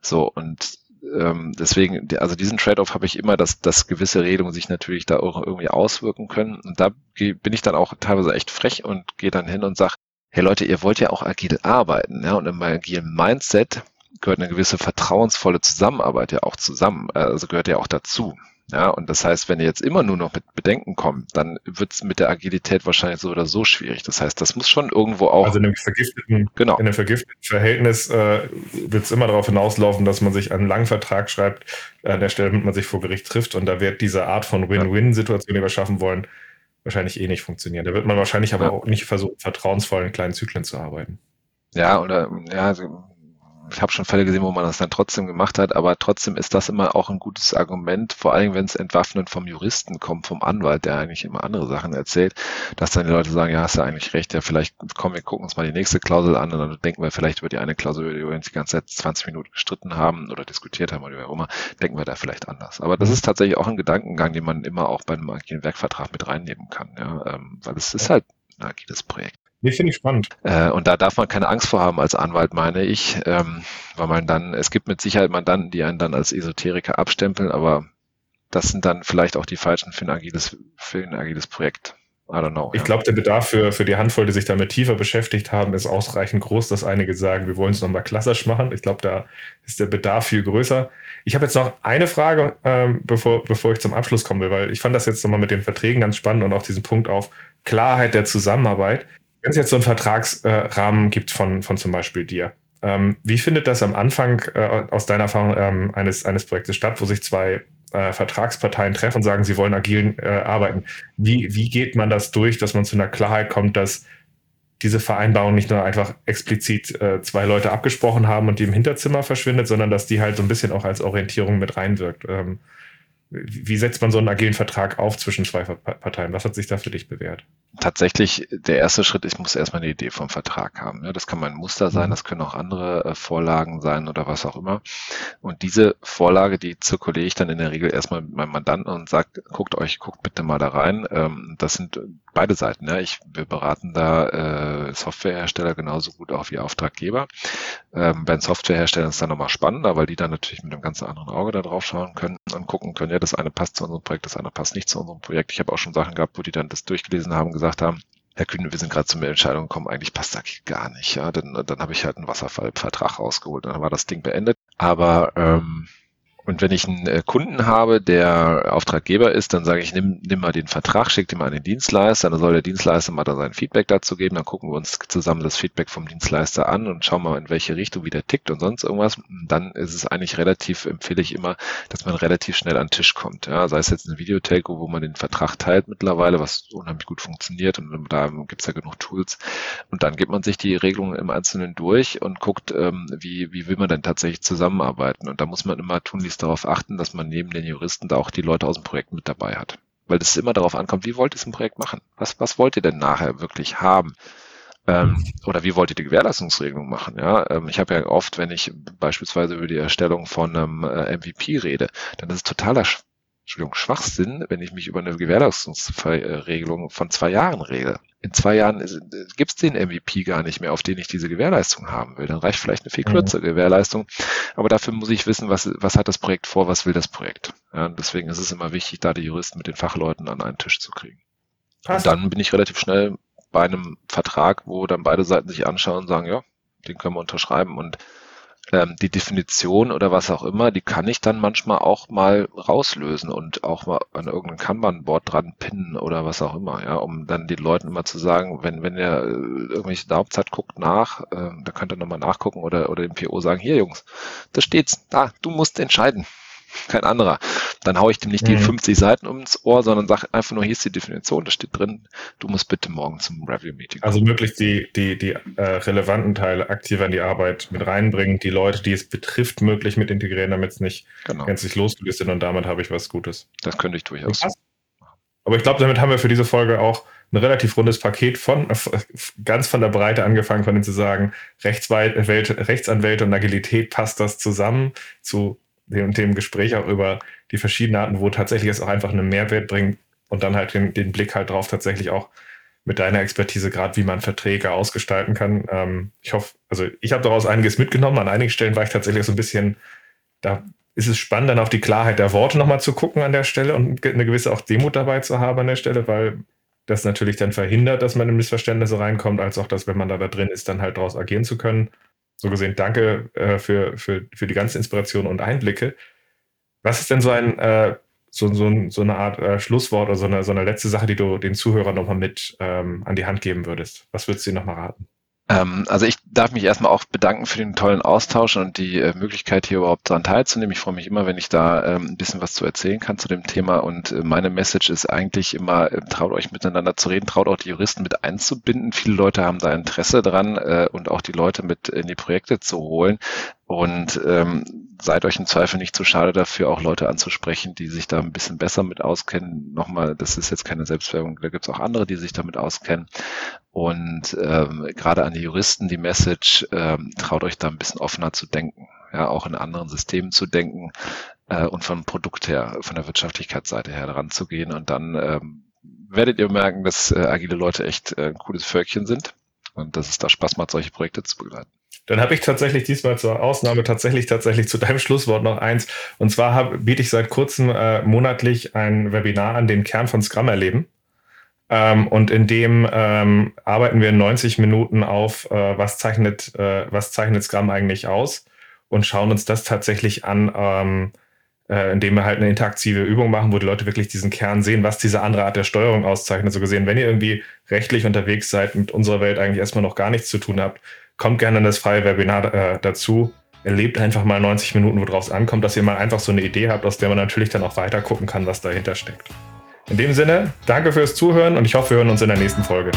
So, und ähm, deswegen, also diesen Trade-off habe ich immer, dass, dass gewisse Regelungen sich natürlich da auch irgendwie auswirken können. Und da bin ich dann auch teilweise echt frech und gehe dann hin und sage, hey Leute, ihr wollt ja auch agil arbeiten, ja, und im agilen Mindset gehört eine gewisse vertrauensvolle Zusammenarbeit ja auch zusammen, also gehört ja auch dazu. Ja, und das heißt, wenn ihr jetzt immer nur noch mit Bedenken kommt, dann wird es mit der Agilität wahrscheinlich so oder so schwierig. Das heißt, das muss schon irgendwo auch. Also in einem vergifteten, genau. in einem vergifteten Verhältnis äh, wird es immer darauf hinauslaufen, dass man sich einen langen Vertrag schreibt, an der Stelle, damit man sich vor Gericht trifft. Und da wird diese Art von Win-Win-Situation, die wir schaffen wollen, wahrscheinlich eh nicht funktionieren. Da wird man wahrscheinlich aber ja. auch nicht versuchen, vertrauensvollen kleinen Zyklen zu arbeiten. Ja, oder ja, also habe schon Fälle gesehen, wo man das dann trotzdem gemacht hat, aber trotzdem ist das immer auch ein gutes Argument, vor allem wenn es entwaffnend vom Juristen kommt, vom Anwalt, der eigentlich immer andere Sachen erzählt, dass dann die Leute sagen, ja, hast du eigentlich recht, ja, vielleicht kommen wir gucken uns mal die nächste Klausel an und dann denken wir vielleicht über die eine Klausel, über die wir uns die ganze Zeit 20 Minuten gestritten haben oder diskutiert haben oder wie auch immer, denken wir da vielleicht anders. Aber das ist tatsächlich auch ein Gedankengang, den man immer auch bei einem agilen Werkvertrag mit reinnehmen kann, ja, ähm, weil es ist halt ein agiles Projekt. Nee, finde ich spannend. Äh, und da darf man keine Angst vor haben als Anwalt, meine ich, ähm, weil man dann, es gibt mit Sicherheit Mandanten, die einen dann als Esoteriker abstempeln, aber das sind dann vielleicht auch die falschen für ein agiles, für ein agiles Projekt. I don't know. Ich ja. glaube, der Bedarf für, für die Handvoll, die sich damit tiefer beschäftigt haben, ist ausreichend groß, dass einige sagen, wir wollen es nochmal klassisch machen. Ich glaube, da ist der Bedarf viel größer. Ich habe jetzt noch eine Frage, ähm, bevor, bevor ich zum Abschluss komme, weil ich fand das jetzt nochmal mit den Verträgen ganz spannend und auch diesen Punkt auf Klarheit der Zusammenarbeit. Wenn es jetzt so einen Vertragsrahmen gibt von, von zum Beispiel dir, ähm, wie findet das am Anfang äh, aus deiner Erfahrung ähm, eines, eines Projektes statt, wo sich zwei äh, Vertragsparteien treffen und sagen, sie wollen agil äh, arbeiten? Wie, wie geht man das durch, dass man zu einer Klarheit kommt, dass diese Vereinbarung nicht nur einfach explizit äh, zwei Leute abgesprochen haben und die im Hinterzimmer verschwindet, sondern dass die halt so ein bisschen auch als Orientierung mit reinwirkt? Ähm, wie setzt man so einen agilen Vertrag auf zwischen zwei Parteien? Was hat sich da für dich bewährt? Tatsächlich, der erste Schritt, ich muss erstmal eine Idee vom Vertrag haben. Ja, das kann mein Muster sein, mhm. das können auch andere äh, Vorlagen sein oder was auch immer. Und diese Vorlage, die zirkuliere ich dann in der Regel erstmal mit meinem Mandanten und sagt, guckt euch, guckt bitte mal da rein. Ähm, das sind beide Seiten. Ja. Ich, wir beraten da äh, Softwarehersteller genauso gut auch wie Auftraggeber. Ähm, bei den Softwareherstellern ist dann nochmal spannender, weil die dann natürlich mit einem ganz anderen Auge da drauf schauen können und gucken können, ja, das eine passt zu unserem Projekt, das andere passt nicht zu unserem Projekt. Ich habe auch schon Sachen gehabt, wo die dann das durchgelesen haben und gesagt haben, Herr Kühn, wir sind gerade zu der Entscheidung gekommen, eigentlich passt das gar nicht. Ja, dann, dann habe ich halt einen Wasserfallvertrag rausgeholt dann war das Ding beendet. Aber ähm, und wenn ich einen äh, Kunden habe, der Auftraggeber ist, dann sage ich, nimm, nimm mal den Vertrag, schick den mal an den Dienstleister, dann soll der Dienstleister mal da sein Feedback dazu geben, dann gucken wir uns zusammen das Feedback vom Dienstleister an und schauen mal, in welche Richtung wieder tickt und sonst irgendwas. Dann ist es eigentlich relativ, empfehle ich immer, dass man relativ schnell an den Tisch kommt. Ja, sei es jetzt eine Videotelco, wo man den Vertrag teilt mittlerweile, was unheimlich gut funktioniert und da gibt's ja genug Tools. Und dann gibt man sich die Regelungen im Einzelnen durch und guckt, ähm, wie, wie will man denn tatsächlich zusammenarbeiten. Und da muss man immer tun, tunlichst darauf achten, dass man neben den Juristen da auch die Leute aus dem Projekt mit dabei hat. Weil es immer darauf ankommt, wie wollt ihr es im Projekt machen? Was, was wollt ihr denn nachher wirklich haben? Ähm, oder wie wollt ihr die Gewährleistungsregelung machen? Ja, ähm, ich habe ja oft, wenn ich beispielsweise über die Erstellung von einem äh, MVP rede, dann ist es totaler Entschuldigung, Schwachsinn, wenn ich mich über eine Gewährleistungsregelung von zwei Jahren rede. In zwei Jahren gibt es den MVP gar nicht mehr, auf den ich diese Gewährleistung haben will. Dann reicht vielleicht eine viel mhm. kürzere mhm. Gewährleistung. Aber dafür muss ich wissen, was, was hat das Projekt vor, was will das Projekt. Ja, deswegen ist es immer wichtig, da die Juristen mit den Fachleuten an einen Tisch zu kriegen. Passt. Und dann bin ich relativ schnell bei einem Vertrag, wo dann beide Seiten sich anschauen und sagen, ja, den können wir unterschreiben. Und ähm, die Definition oder was auch immer, die kann ich dann manchmal auch mal rauslösen und auch mal an irgendein Kanban-Board dran pinnen oder was auch immer, ja, um dann den Leuten immer zu sagen, wenn, wenn ihr äh, irgendwelche Daumzeit guckt nach, äh, da könnt ihr nochmal nachgucken oder, oder dem PO sagen, hier Jungs, da steht's, da, du musst entscheiden kein anderer. Dann haue ich dem nicht die 50 mhm. Seiten ums Ohr, sondern sage einfach nur, hier ist die Definition, da steht drin, du musst bitte morgen zum Review-Meeting. Also möglichst die, die, die äh, relevanten Teile aktiver in die Arbeit mit reinbringen, die Leute, die es betrifft, möglich mit integrieren, damit es nicht genau. gänzlich losgelöst sind und damit habe ich was Gutes. Das könnte ich durchaus. Aber ich glaube, damit haben wir für diese Folge auch ein relativ rundes Paket von, ganz von der Breite angefangen, von denen zu sagen, Rechtsanwälte und Agilität passt das zusammen zu dem, dem Gespräch auch über die verschiedenen Arten, wo tatsächlich es auch einfach einen Mehrwert bringt und dann halt den, den Blick halt drauf tatsächlich auch mit deiner Expertise, gerade wie man Verträge ausgestalten kann. Ähm, ich hoffe, also ich habe daraus einiges mitgenommen. An einigen Stellen war ich tatsächlich so ein bisschen, da ist es spannend, dann auf die Klarheit der Worte nochmal zu gucken an der Stelle und eine gewisse auch Demut dabei zu haben an der Stelle, weil das natürlich dann verhindert, dass man in Missverständnisse reinkommt, als auch, dass, wenn man da, da drin ist, dann halt daraus agieren zu können so gesehen, danke äh, für, für, für die ganze Inspiration und Einblicke. Was ist denn so ein, äh, so, so, so eine Art äh, Schlusswort oder so eine, so eine letzte Sache, die du den Zuhörern nochmal mit ähm, an die Hand geben würdest? Was würdest du ihnen nochmal raten? Ähm, also ich darf mich erstmal auch bedanken für den tollen Austausch und die äh, Möglichkeit hier überhaupt daran teilzunehmen. Ich freue mich immer, wenn ich da ähm, ein bisschen was zu erzählen kann zu dem Thema und äh, meine Message ist eigentlich immer, äh, traut euch miteinander zu reden, traut auch die Juristen mit einzubinden. Viele Leute haben da Interesse dran und auch die Leute mit in die Projekte zu holen. Und ähm, seid euch im Zweifel nicht zu schade dafür, auch Leute anzusprechen, die sich da ein bisschen besser mit auskennen. Nochmal, das ist jetzt keine Selbstwerbung, da gibt es auch andere, die sich damit auskennen. Und ähm, gerade an die Juristen die Message, ähm, traut euch da ein bisschen offener zu denken, ja, auch in anderen Systemen zu denken äh, und vom Produkt her, von der Wirtschaftlichkeitsseite her dran zu gehen. Und dann ähm, werdet ihr merken, dass äh, agile Leute echt äh, ein cooles Völkchen sind und dass es da Spaß macht, solche Projekte zu begleiten. Dann habe ich tatsächlich diesmal zur Ausnahme tatsächlich tatsächlich zu deinem Schlusswort noch eins. Und zwar hab, biete ich seit kurzem äh, monatlich ein Webinar an den Kern von Scrum erleben. Ähm, und in dem ähm, arbeiten wir 90 Minuten auf, äh, was, zeichnet, äh, was zeichnet Scrum eigentlich aus und schauen uns das tatsächlich an, ähm, äh, indem wir halt eine interaktive Übung machen, wo die Leute wirklich diesen Kern sehen, was diese andere Art der Steuerung auszeichnet. So gesehen, wenn ihr irgendwie rechtlich unterwegs seid mit unserer Welt eigentlich erstmal noch gar nichts zu tun habt, kommt gerne in das freie Webinar äh, dazu. Erlebt einfach mal 90 Minuten, worauf es ankommt, dass ihr mal einfach so eine Idee habt, aus der man natürlich dann auch weiter gucken kann, was dahinter steckt. In dem Sinne, danke fürs Zuhören und ich hoffe, wir hören uns in der nächsten Folge.